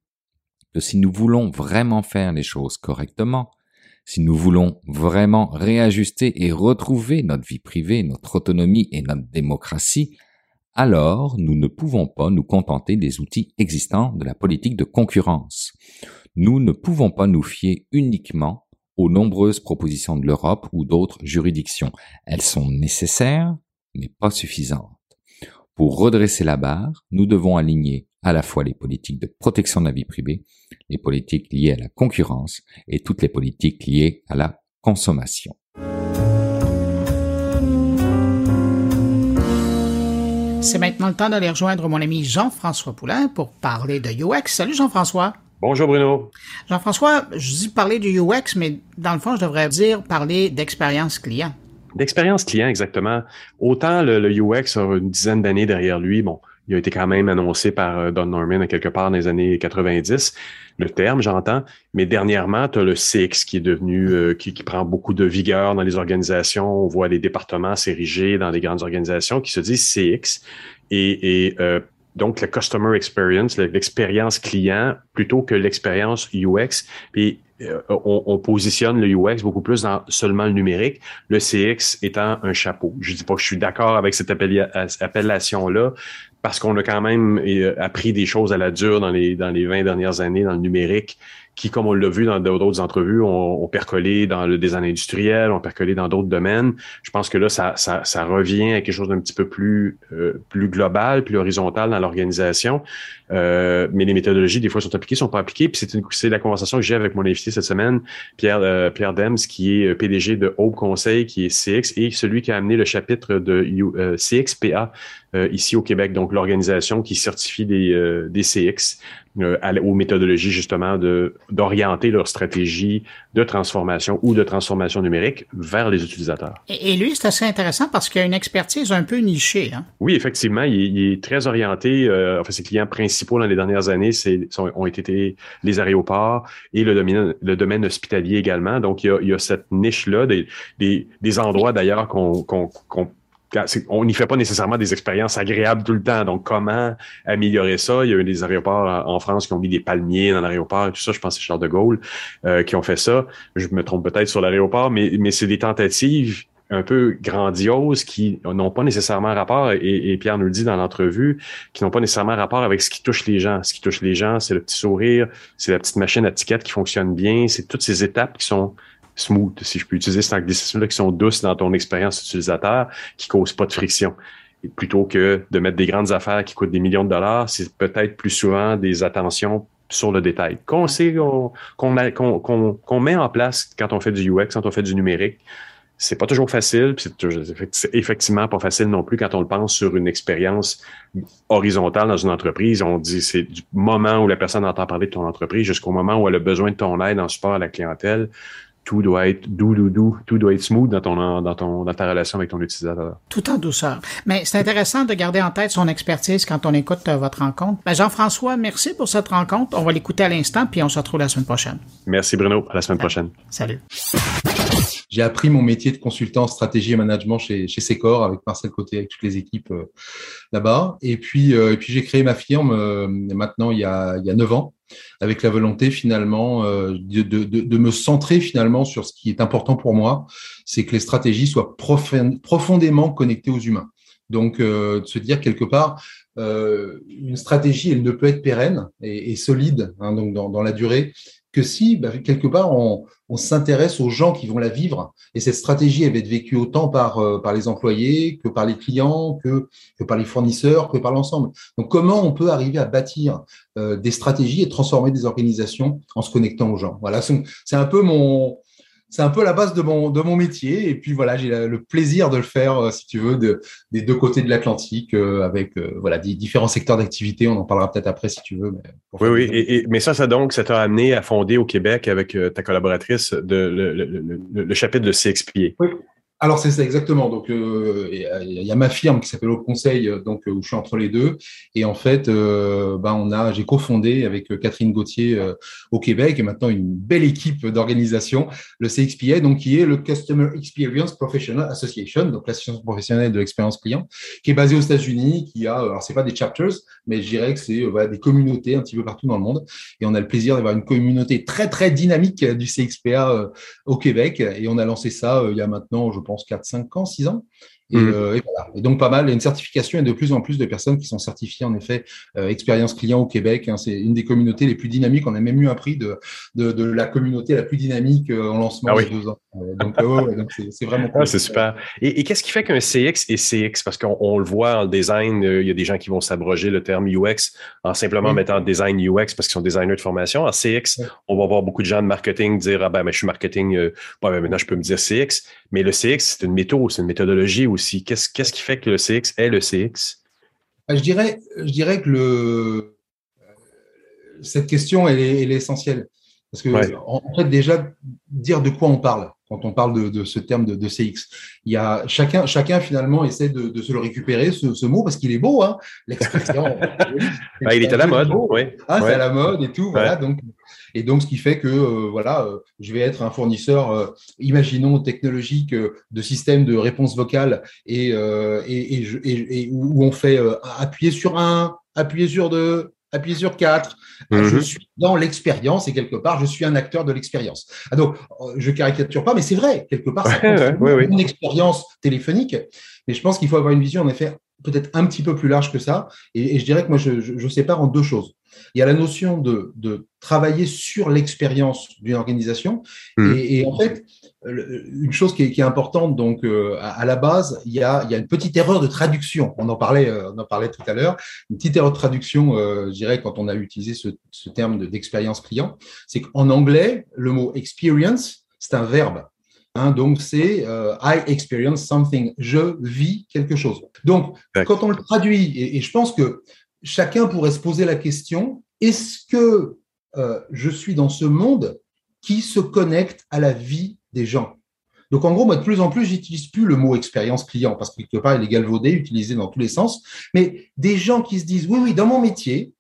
que si nous voulons vraiment faire les choses correctement, si nous voulons vraiment réajuster et retrouver notre vie privée, notre autonomie et notre démocratie, alors nous ne pouvons pas nous contenter des outils existants de la politique de concurrence. Nous ne pouvons pas nous fier uniquement aux nombreuses propositions de l'Europe ou d'autres juridictions. Elles sont nécessaires, mais pas suffisantes. Pour redresser la barre, nous devons aligner à la fois les politiques de protection de la vie privée, les politiques liées à la concurrence et toutes les politiques liées à la consommation. C'est maintenant le temps d'aller rejoindre mon ami Jean-François Poulain pour parler de UX. Salut Jean-François. Bonjour Bruno. Jean-François, je dis parler du UX, mais dans le fond, je devrais dire parler d'expérience client. D'expérience client, exactement. Autant le, UX a une dizaine d'années derrière lui, bon, il a été quand même annoncé par euh, Don Norman à quelque part dans les années 90, le terme, j'entends. Mais dernièrement, tu as le CX qui est devenu, euh, qui, prend beaucoup de vigueur dans les organisations. On voit les départements s'ériger dans les grandes organisations qui se disent CX. Et, euh, donc, le customer experience, l'expérience client, plutôt que l'expérience UX. Puis, on, on, positionne le UX beaucoup plus dans seulement le numérique, le CX étant un chapeau. Je dis pas que je suis d'accord avec cette appellation-là, parce qu'on a quand même euh, appris des choses à la dure dans les, dans les 20 dernières années dans le numérique qui, comme on l'a vu dans d'autres entrevues, ont, percolé dans le design industriel, ont percolé dans d'autres domaines. Je pense que là, ça, ça, ça revient à quelque chose d'un petit peu plus, euh, plus global, plus horizontal dans l'organisation. Euh, mais les méthodologies, des fois, sont appliquées, sont pas appliquées. Puis c'est la conversation que j'ai avec mon invité cette semaine, Pierre, euh, Pierre Dems, qui est PDG de Hope Conseil, qui est CX, et celui qui a amené le chapitre de CXPA ici au Québec, donc l'organisation qui certifie des, des CX. Euh, aux méthodologies justement de d'orienter leur stratégie de transformation ou de transformation numérique vers les utilisateurs. Et, lui, c'est assez intéressant parce qu'il a une expertise un peu nichée. Hein? Oui, effectivement, il, est très orienté. Euh, enfin, ses clients principaux dans les dernières années c'est, ont été les aéroports et le domaine, le domaine hospitalier également. Donc, il y a, il y a cette niche-là, des, des, des endroits d'ailleurs qu'on, qu'on, on n'y fait pas nécessairement des expériences agréables tout le temps. Donc, comment améliorer ça? Il y a eu des aéroports en France qui ont mis des palmiers dans l'aéroport et tout ça. Je pense que c'est Charles de Gaulle euh, qui ont fait ça. Je me trompe peut-être sur l'aéroport, mais, c'est des tentatives un peu grandioses qui n'ont pas nécessairement rapport, et, Pierre nous le dit dans l'entrevue, qui n'ont pas nécessairement rapport avec ce qui touche les gens. Ce qui touche les gens, c'est le petit sourire, c'est la petite machine à ticket qui fonctionne bien, c'est toutes ces étapes qui sont smooth, si je peux utiliser cet anglicisme-là, qui sont douces dans ton expérience utilisateur, qui causent pas de friction. plutôt que de mettre des grandes affaires qui coûtent des millions de dollars, c'est peut-être plus souvent des attentions sur le détail. Qu'on sait, qu'on met en place quand on fait du UX, quand on fait du numérique, c'est pas toujours facile, c'est effectivement pas facile non plus quand on le pense sur une expérience horizontale dans une entreprise. On dit c'est du moment où la personne entend parler de ton entreprise jusqu'au moment où elle a besoin de ton aide en support à la clientèle tout doit être doux, doux, doux, tout doit être smooth dans, ton, dans, ton, dans ta relation avec ton utilisateur. Tout en douceur. Mais c'est intéressant de garder en tête son expertise quand on écoute euh, votre rencontre. Ben, Jean-François, merci pour cette rencontre. On va l'écouter à l'instant, puis on se retrouve la semaine prochaine. Merci Bruno. À la semaine prochaine. Salut. J'ai appris mon métier de consultant stratégie et management chez, chez Secor avec Marcel Côté, avec toutes les équipes euh, là-bas. Et puis, euh, et puis j'ai créé ma firme maintenant il y a, il y a 9 ans avec la volonté finalement euh, de, de, de, me centrer finalement sur ce qui est important pour moi, c'est que les stratégies soient profondément connectées aux humains. Donc, euh, de se dire quelque part, euh, une stratégie, elle ne peut être pérenne et, et solide hein, donc dans, dans, la durée que si, bah, quelque part, on, s'intéresse aux gens qui vont la vivre. Et cette stratégie, elle va être vécue autant par, euh, par les employés que par les clients, que, que par les fournisseurs, que par l'ensemble. Donc, comment on peut arriver à bâtir euh, des stratégies et transformer des organisations en se connectant aux gens? Voilà, c'est un peu mon, c'est un peu la base de mon, de mon métier. Et puis voilà, j'ai le plaisir de le faire, euh, si tu veux, de, des deux côtés de l'Atlantique, euh, avec euh, voilà différents secteurs d'activité. On en parlera peut-être après si tu veux. Mais oui, oui. Et, mais ça, ça donc, ça t'a amené à fonder au Québec avec ta collaboratrice de, le, le, le, chapitre de CXPA. Oui, alors c'est ça exactement. Donc euh, il y a ma firme qui s'appelle Au Conseil, euh, donc où je suis entre les deux. Et en fait, euh, ben on a, j'ai cofondé avec Catherine Gauthier au Québec et maintenant une belle équipe d'organisation, le CXPA, donc qui est le Customer Experience Professional Association, donc l'association professionnelle de l'expérience client, qui est basée aux États-Unis, qui a, alors c'est pas des chapters, mais je dirais que c'est voilà, des communautés un petit peu partout dans le monde. Et on a le plaisir d'avoir une communauté très très dynamique du CXPA au Québec. Et on a lancé ça il y a maintenant, je pense, 4, 5 ans, 6 ans. Mm. Euh, et, voilà. et, donc pas mal, il y a une certification et de plus en plus de personnes qui sont certifiées en effet euh, expérience client au Québec. Hein. c'est une des communautés les plus dynamiques. On a même eu appris de, de, de la communauté la plus dynamique euh, en lancement ah il y a deux ans. donc c'est vraiment ah, c'est super. Et, qu'est-ce qui fait qu'un CX est CX Parce qu'on le voit en design, il y a des gens qui vont s'abroger le terme UX en simplement mettant design UX parce qu'ils sont designers de formation. En CX, on va voir beaucoup de gens de marketing dire ah ben, mais je suis marketing, bon, maintenant je peux me dire CX. Mais le CX c'est une méthode, c'est une méthodologie aussi. Qu'est-ce, qu'est-ce qui fait que le CX est le CX? Bah, je, dirais, je dirais que le, cette question, elle est, elle est essentielle. Parce que, en fait, déjà, dire de quoi on parle quand on parle de, de ce terme de, de, CX. Il y a chacun, chacun finalement essaie de, de se le récupérer, ce, ce mot, parce qu'il est beau, hein, l'expression. [LAUGHS] bah, il est à la mode. Ah, c'est à la mode et tout, voilà. Donc, et donc, ce qui fait que, euh, voilà, euh, je vais être un fournisseur, euh, imaginons, technologique de systèmes de réponse vocale et, et, et, et, où on fait appuyer sur un, appuyer sur deux, appuyer sur 4. Je mhm. suis dans l'expérience et quelque part, je suis un acteur de l'expérience. Ah, donc, je caricature pas, mais c'est vrai, quelque part, c'est une expérience téléphonique. Mais je pense qu'il faut avoir une vision, en effet, peut-être un petit peu plus large que ça. Et, je dirais que moi, je, je, sépare en deux choses. Il y a la notion de, de travailler sur l'expérience d'une organisation. Mhm. Et, et, en fait, une chose qui est, qui est importante, donc euh, à, la base, il y, a, il y a une petite erreur de traduction. On en parlait, euh, on en parlait tout à l'heure. Une petite erreur de traduction, euh, je dirais, quand on a utilisé ce, ce terme d'expérience client, c'est qu'en anglais, le mot experience, c'est un verbe. Hein, donc c'est I experience something, je vis quelque chose. Donc quand on le traduit, et, et, je pense que chacun pourrait se poser la question est-ce que je suis dans ce monde qui se connecte à la vie des gens? Donc en gros, moi de plus en plus, j'utilise plus le mot expérience client parce que quelque part il est galvaudé, utilisé dans tous les sens. Mais des gens qui se disent oui, oui, dans mon métier,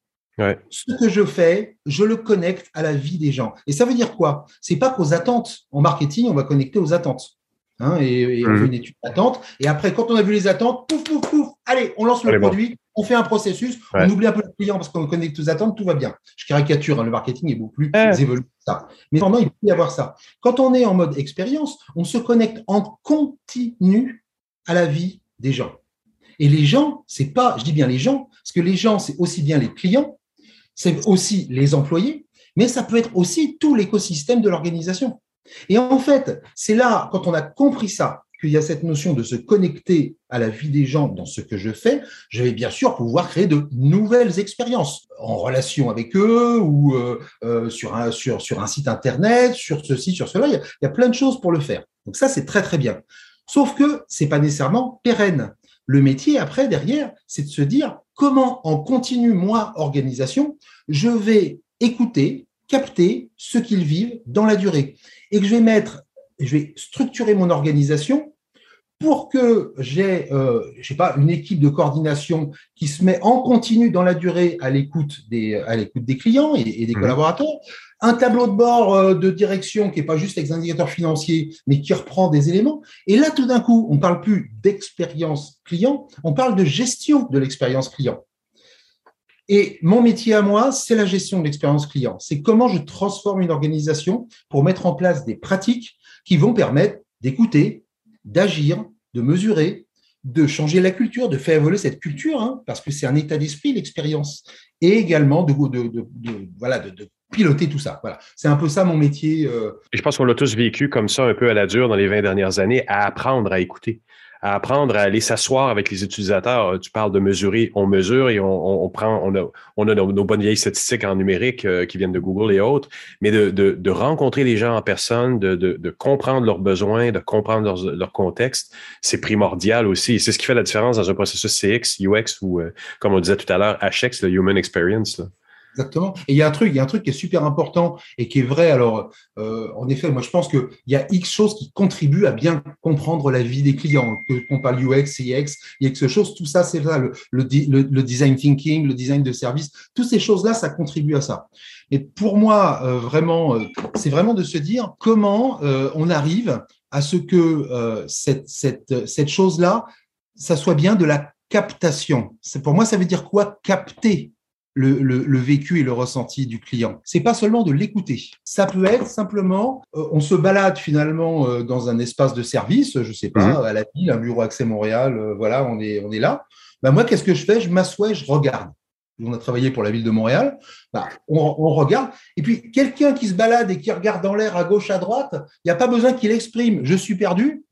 ce que je fais, je le connecte à la vie des gens. Et ça veut dire quoi? C'est pas qu'aux attentes. En marketing, on va connecter aux attentes. Hein, et, on fait mhm. une étude d'attente. Et après, quand on a vu les attentes, pouf, pouf, pouf, allez, on lance le produit, on fait un processus, on oublie un peu le client parce qu'on connecte aux attentes, tout va bien. Je caricature, hein, le marketing est beaucoup plus évolué que ça. Mais pendant, il peut y avoir ça. Quand on est en mode expérience, on se connecte en continu à la vie des gens. Et les gens, c'est pas, je dis bien les gens, parce que les gens, c'est aussi bien les clients, c'est aussi les employés, mais ça peut être aussi tout l'écosystème de l'organisation. Et en fait, c'est là, quand on a compris ça, qu'il y a cette notion de se connecter à la vie des gens dans ce que je fais, je vais bien sûr pouvoir créer de nouvelles expériences en relation avec eux ou euh, euh, sur, un, site internet, sur ceci, sur cela. Il y, a, il y a plein de choses pour le faire. Donc ça, c'est très très bien. Sauf que c'est pas nécessairement pérenne. Le métier après derrière, c'est de se dire comment en continu moi organisation, je vais écouter, capter ce qu'ils vivent dans la durée et que je vais mettre, je vais structurer mon organisation pour que j'ai, euh, je sais pas, une équipe de coordination qui se met en continu dans la durée à l'écoute des, à l'écoute des clients et, des mmh. collaborateurs, un tableau de bord euh, de direction qui est pas juste avec des indicateurs financiers, mais qui reprend des éléments. Et là, tout d'un coup, on parle plus d'expérience client, on parle de gestion de l'expérience client. Et mon métier à moi, c'est la gestion de l'expérience client. C'est comment je transforme une organisation pour mettre en place des pratiques qui vont permettre d'écouter, d'agir, de mesurer, de changer la culture, de faire évoluer cette culture, hein, parce que c'est un état d'esprit, l'expérience, et également de, de, de, piloter tout ça. Voilà, c'est un peu ça mon métier. Euh. Et je pense qu'on l'a tous vécu comme ça un peu à la dure dans les 20 dernières années, à apprendre à écouter à apprendre à aller s'asseoir avec les utilisateurs. Euh, tu parles de mesurer, on mesure et on, on prend, on a, on a nos, bonnes vieilles statistiques en numérique euh, qui viennent de Google et autres, mais de, de, de rencontrer les gens en personne, de, de, de comprendre leurs besoins, de comprendre leur, leur contexte, c'est primordial aussi. C'est ce qui fait la différence dans un processus CX, UX ou, euh, comme on disait tout à l'heure, HX, le Human Experience. Là. Exactement. Et il y a un truc, il y a un truc qui est super important et qui est vrai. Alors, euh, en effet, moi je pense qu'il y a X choses qui contribuent à bien comprendre la vie des clients. Qu'on parle UX, CX, X choses, tout ça, c'est ça, le, design thinking, le design de service, toutes ces choses-là, ça contribue à ça. Et pour moi, euh, vraiment, euh, c'est vraiment de se dire comment on arrive à ce que cette, chose-là, ça soit bien de la captation. Pour moi, ça veut dire quoi? Capter le, vécu et le ressenti du client. C'est pas seulement de l'écouter. Ça peut être simplement, euh, on se balade finalement euh, dans un espace de service, je sais pas, mhm. à la ville, un bureau Accès Montréal, euh, voilà, on est, on est là. Ben moi, qu'est-ce que je fais? Je m'assois, je regarde. On a travaillé pour la ville de Montréal. On, on, regarde. Et puis, quelqu'un qui se balade et qui regarde dans l'air à gauche, à droite, il n'y a pas besoin qu'il exprime je suis perdu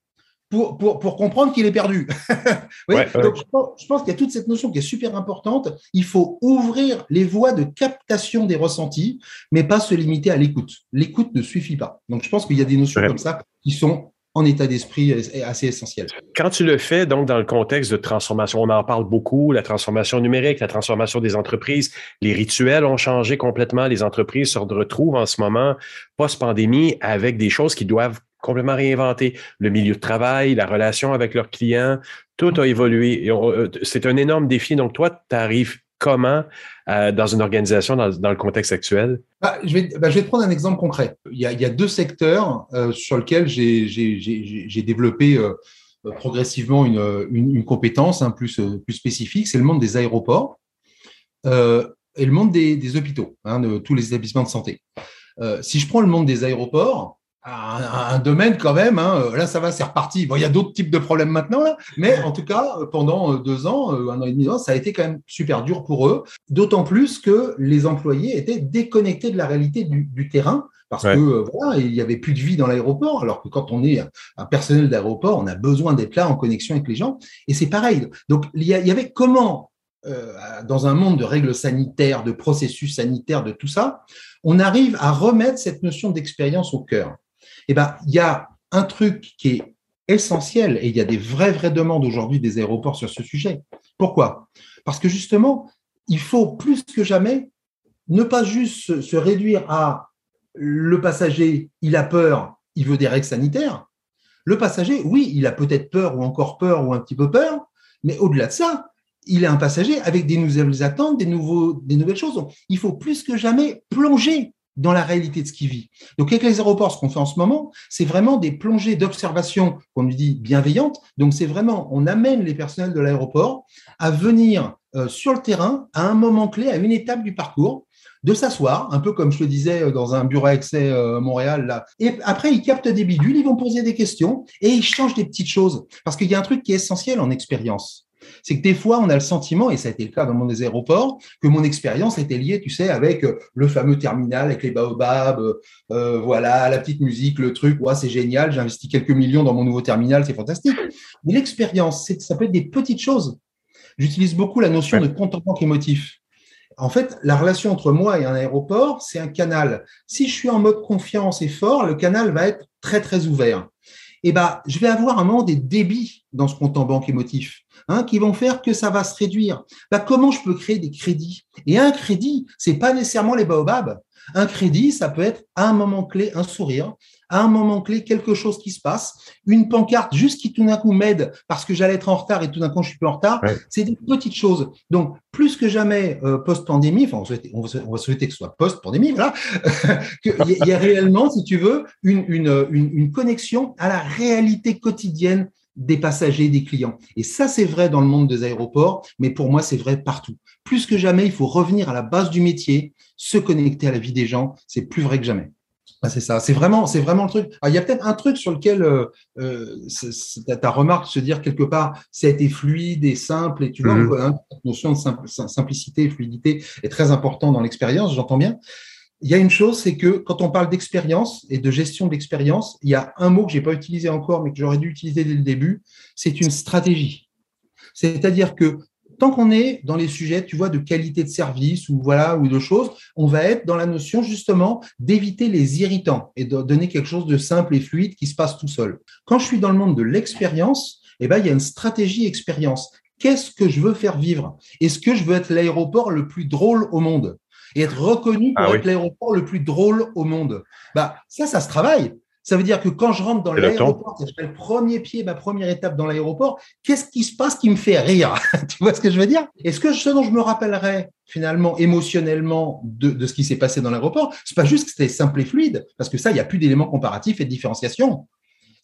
pour, pour, pour comprendre qu'il est perdu. [LAUGHS] donc je pense, qu'il y a toute cette notion qui est super importante. Il faut ouvrir les voies de captation des ressentis, mais pas se limiter à l'écoute. L'écoute ne suffit pas. Donc je pense qu'il y a des notions comme ça qui sont en état d'esprit assez essentiel. Quand tu le fais, donc, dans le contexte de transformation, on en parle beaucoup, la transformation numérique, la transformation des entreprises, les rituels ont changé complètement, les entreprises se retrouvent en ce moment, post-pandémie, avec des choses qui doivent complètement réinventer. Le milieu de travail, la relation avec leurs clients, tout a évolué. Euh, c'est un énorme défi. Donc, toi, tu arrives comment euh, dans une organisation dans, le contexte actuel? Bah, je, vais, bah, je, vais, te prendre un exemple concret. Il y a, deux secteurs euh, sur lesquels j'ai développé progressivement une, compétence hein, plus, spécifique. C'est le monde des aéroports et le monde des, des hôpitaux, hein, de tous les établissements de santé. si je prends le monde des aéroports, un, domaine quand même. Hein. Là, ça va, c'est reparti. Bon, il y a d'autres types de problèmes maintenant, là, mais en tout cas, pendant euh, deux ans, euh, un an et demi, ça a été quand même super dur pour eux. D'autant plus que les employés étaient déconnectés de la réalité du, terrain. Parce que euh, voilà, il n'y avait plus de vie dans l'aéroport, alors que quand on est un personnel d'aéroport, on a besoin d'être là en connexion avec les gens. Et c'est pareil. Donc, il y, avait comment dans un monde de règles sanitaires, de processus sanitaires, de tout ça, on arrive à remettre cette notion d'expérience au cœur eh ben, il y a un truc qui est essentiel et il y a des vraies, demandes aujourd'hui des aéroports sur ce sujet. Pourquoi? Parce que justement, il faut plus que jamais ne pas juste se réduire à le passager, il a peur, il veut des règles sanitaires. Le passager, oui, il a peut-être peur ou encore peur ou un petit peu peur, mais au-delà de ça, il est un passager avec des nouvelles attentes, des, nouveaux, des nouvelles choses. il faut plus que jamais plonger dans la réalité de ce qu'il vit. Donc, avec les aéroports, ce qu'on fait en ce moment, c'est vraiment des plongées d'observation qu'on lui dit bienveillantes. Donc, c'est vraiment, on amène les personnels de l'aéroport à venir euh, sur le terrain à un moment clé, à une étape du parcours, de s'asseoir, un peu comme je le disais euh, dans un bureau à excès euh, Montréal. Et après, ils captent des bidules, ils vont poser des questions et ils changent des petites choses. Parce qu'il y a un truc qui est essentiel en expérience c'est que des fois, on a le sentiment, et ça a été le cas dans des aéroports, que mon expérience était liée, tu sais, avec euh, le fameux terminal, avec les baobabs, euh, euh, voilà, la petite musique, le truc, ouais, c'est génial, j'ai investi quelques millions dans mon nouveau terminal, c'est fantastique. Mais l'expérience, ça peut être des petites choses. J'utilise beaucoup la notion de compte en banque émotif. En fait, la relation entre moi et un aéroport, c'est un canal. Si je suis en mode confiance et fort, le canal va être très, très ouvert. Et eh ben, je vais avoir un moment des débits dans ce compte en banque émotif. Hein, qui vont faire que ça va se réduire. Bah, comment je peux créer des crédits? Et un crédit, c'est pas nécessairement les baobabs. Un crédit, ça peut être à un moment clé un sourire, à un moment clé quelque chose qui se passe, une pancarte juste qui tout d'un coup m'aide parce que j'allais être en retard et tout d'un coup je suis plus en retard. C'est des petites choses. Donc plus que jamais euh, post-pandémie, enfin on, va souhaiter que ce soit post-pandémie, voilà, [LAUGHS] qu'il y, a réellement, si tu veux, une, une, une connexion à la réalité quotidienne des passagers, des clients. Et ça, c'est vrai dans le monde des aéroports, mais pour moi, c'est vrai partout. Plus que jamais, il faut revenir à la base du métier, se connecter à la vie des gens. C'est plus vrai que jamais. Ah, c'est ça, c'est vraiment, c'est vraiment le truc. il y a peut-être un truc sur lequel euh, euh ta remarque se dire quelque part, ça a été fluide et simple, et tu vois, mm-hmm. hein, notion de simplicité et fluidité est très important dans l'expérience, j'entends bien il y a une chose, c'est que quand on parle d'expérience et de gestion d'expérience, il y a un mot que j'ai pas utilisé encore, mais que j'aurais dû utiliser dès le début, c'est une stratégie. C'est-à-dire que tant qu'on est dans les sujets, tu vois, de qualité de service ou voilà ou de choses, on va être dans la notion justement d'éviter les irritants et de donner quelque chose de simple et fluide qui se passe tout seul. Quand je suis dans le monde de l'expérience, eh ben il y a une stratégie expérience. Qu'est-ce que je veux faire vivre? Est-ce que je veux être l'aéroport le plus drôle au monde? Et être reconnu pour ah être l'aéroport le plus drôle au monde. Bah, ça, ça se travaille. Ça veut dire que quand je rentre dans l'aéroport, je fais le premier pied, ma première étape dans l'aéroport, qu'est-ce qui se passe qui me fait rire [LAUGHS] Tu vois ce que je veux dire? Est-ce que ce dont je me rappellerai finalement émotionnellement de, de ce qui s'est passé dans l'aéroport, c'est pas juste que c'était simple et fluide, parce que ça, il n'y a plus d'éléments comparatifs et de différenciation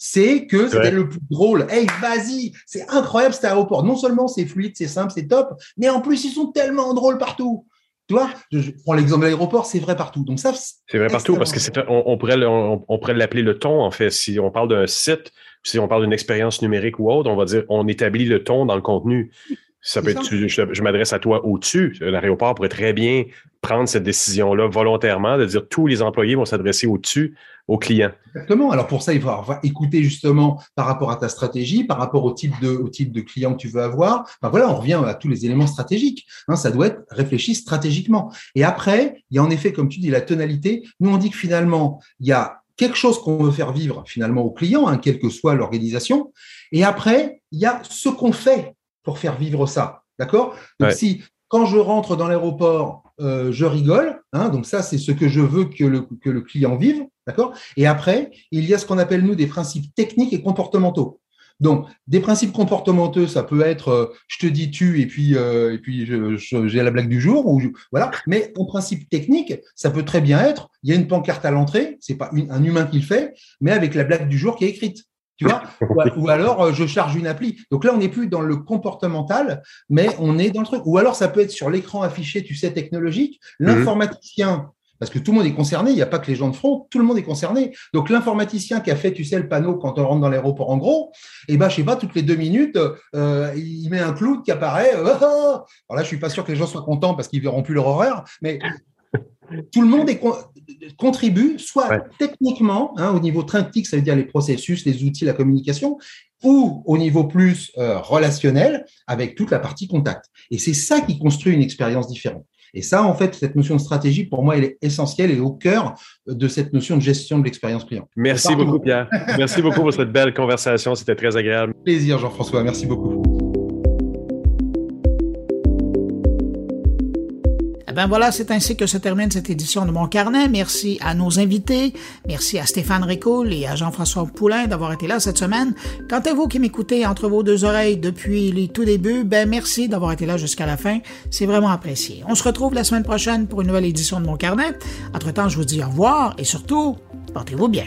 c'est que c'était le plus drôle. Hey, vas-y, c'est incroyable cet aéroport. Non seulement c'est fluide, c'est simple, c'est top, mais en plus ils sont tellement drôles partout. Tu vois, je prends l'exemple de l'aéroport, c'est vrai partout. Donc ça, c'est vrai partout parce que c'est on, pourrait on, pourrait l'appeler le ton en fait. Si on parle d'un site, si on parle d'une expérience numérique ou autre, on va dire on établit le ton dans le contenu. Ça peut être, je, je m'adresse à toi au-dessus. L'aéroport pourrait très bien prendre cette décision-là volontairement, de dire tous les employés vont s'adresser au-dessus aux clients. Exactement. Alors pour ça, il va écouter justement par rapport à ta stratégie, par rapport au type de, au type de client que tu veux avoir. Ben voilà, on revient à tous les éléments stratégiques. Hein, ça doit être réfléchi stratégiquement. Et après, il y a en effet, comme tu dis, la tonalité. Nous, on dit que finalement, il y a quelque chose qu'on veut faire vivre finalement au client, hein, quelle que soit l'organisation. Et après, il y a ce qu'on fait pour faire vivre ça. D'accord? Donc, si quand je rentre dans l'aéroport, euh, je rigole, hein, donc ça, c'est ce que je veux que le, que le client vive. D'accord? Et après, il y a ce qu'on appelle, nous, des principes techniques et comportementaux. Donc, des principes comportementaux, ça peut être euh, je te dis tu et puis euh, et puis j'ai la blague du jour ou voilà. Mais en principe technique, ça peut très bien être il y a une pancarte à l'entrée, c'est pas un humain qui le fait, mais avec la blague du jour qui est écrite. Tu vois [LAUGHS] ou, alors euh, je charge une appli. Donc là, on n'est plus dans le comportemental, mais on est dans le truc. Ou alors ça peut être sur l'écran affiché, tu sais, technologique. Mhm. L'informaticien parce que tout le monde est concerné, il n'y a pas que les gens de front, tout le monde est concerné. Donc l'informaticien qui a fait, tu sais, le panneau quand on rentre dans l'aéroport en gros, et eh ben, je sais pas, toutes les deux minutes, euh, il met un cloud qui apparaît. Euh, [LAUGHS] alors là, je suis pas sûr que les gens soient contents parce qu'ils verront plus leur horaire, mais tout le monde est contribue, soit techniquement, hein, au niveau technique, ça veut dire les processus, les outils, la communication, ou au niveau plus euh, relationnel, avec toute la partie contact. Et c'est ça qui construit une expérience différente. Et ça, en fait, cette notion de stratégie, pour moi, elle est essentielle et au cœur de cette notion de gestion de l'expérience client. Merci beaucoup, Pierre. Merci beaucoup pour cette belle conversation. C'était très agréable. Plaisir, Jean-François. Merci beaucoup. Eh ben voilà, c'est ainsi que se termine cette édition de Mon Carnet. Merci à nos invités. Merci à Stéphane Ricoul et à Jean-François Poulain d'avoir été là cette semaine. Quant à vous qui m'écoutez entre vos deux oreilles depuis les tout débuts, ben merci d'avoir été là jusqu'à la fin. C'est vraiment apprécié. On se retrouve la semaine prochaine pour une nouvelle édition de Mon Carnet. Entre-temps, je vous dis au revoir et surtout, portez-vous bien.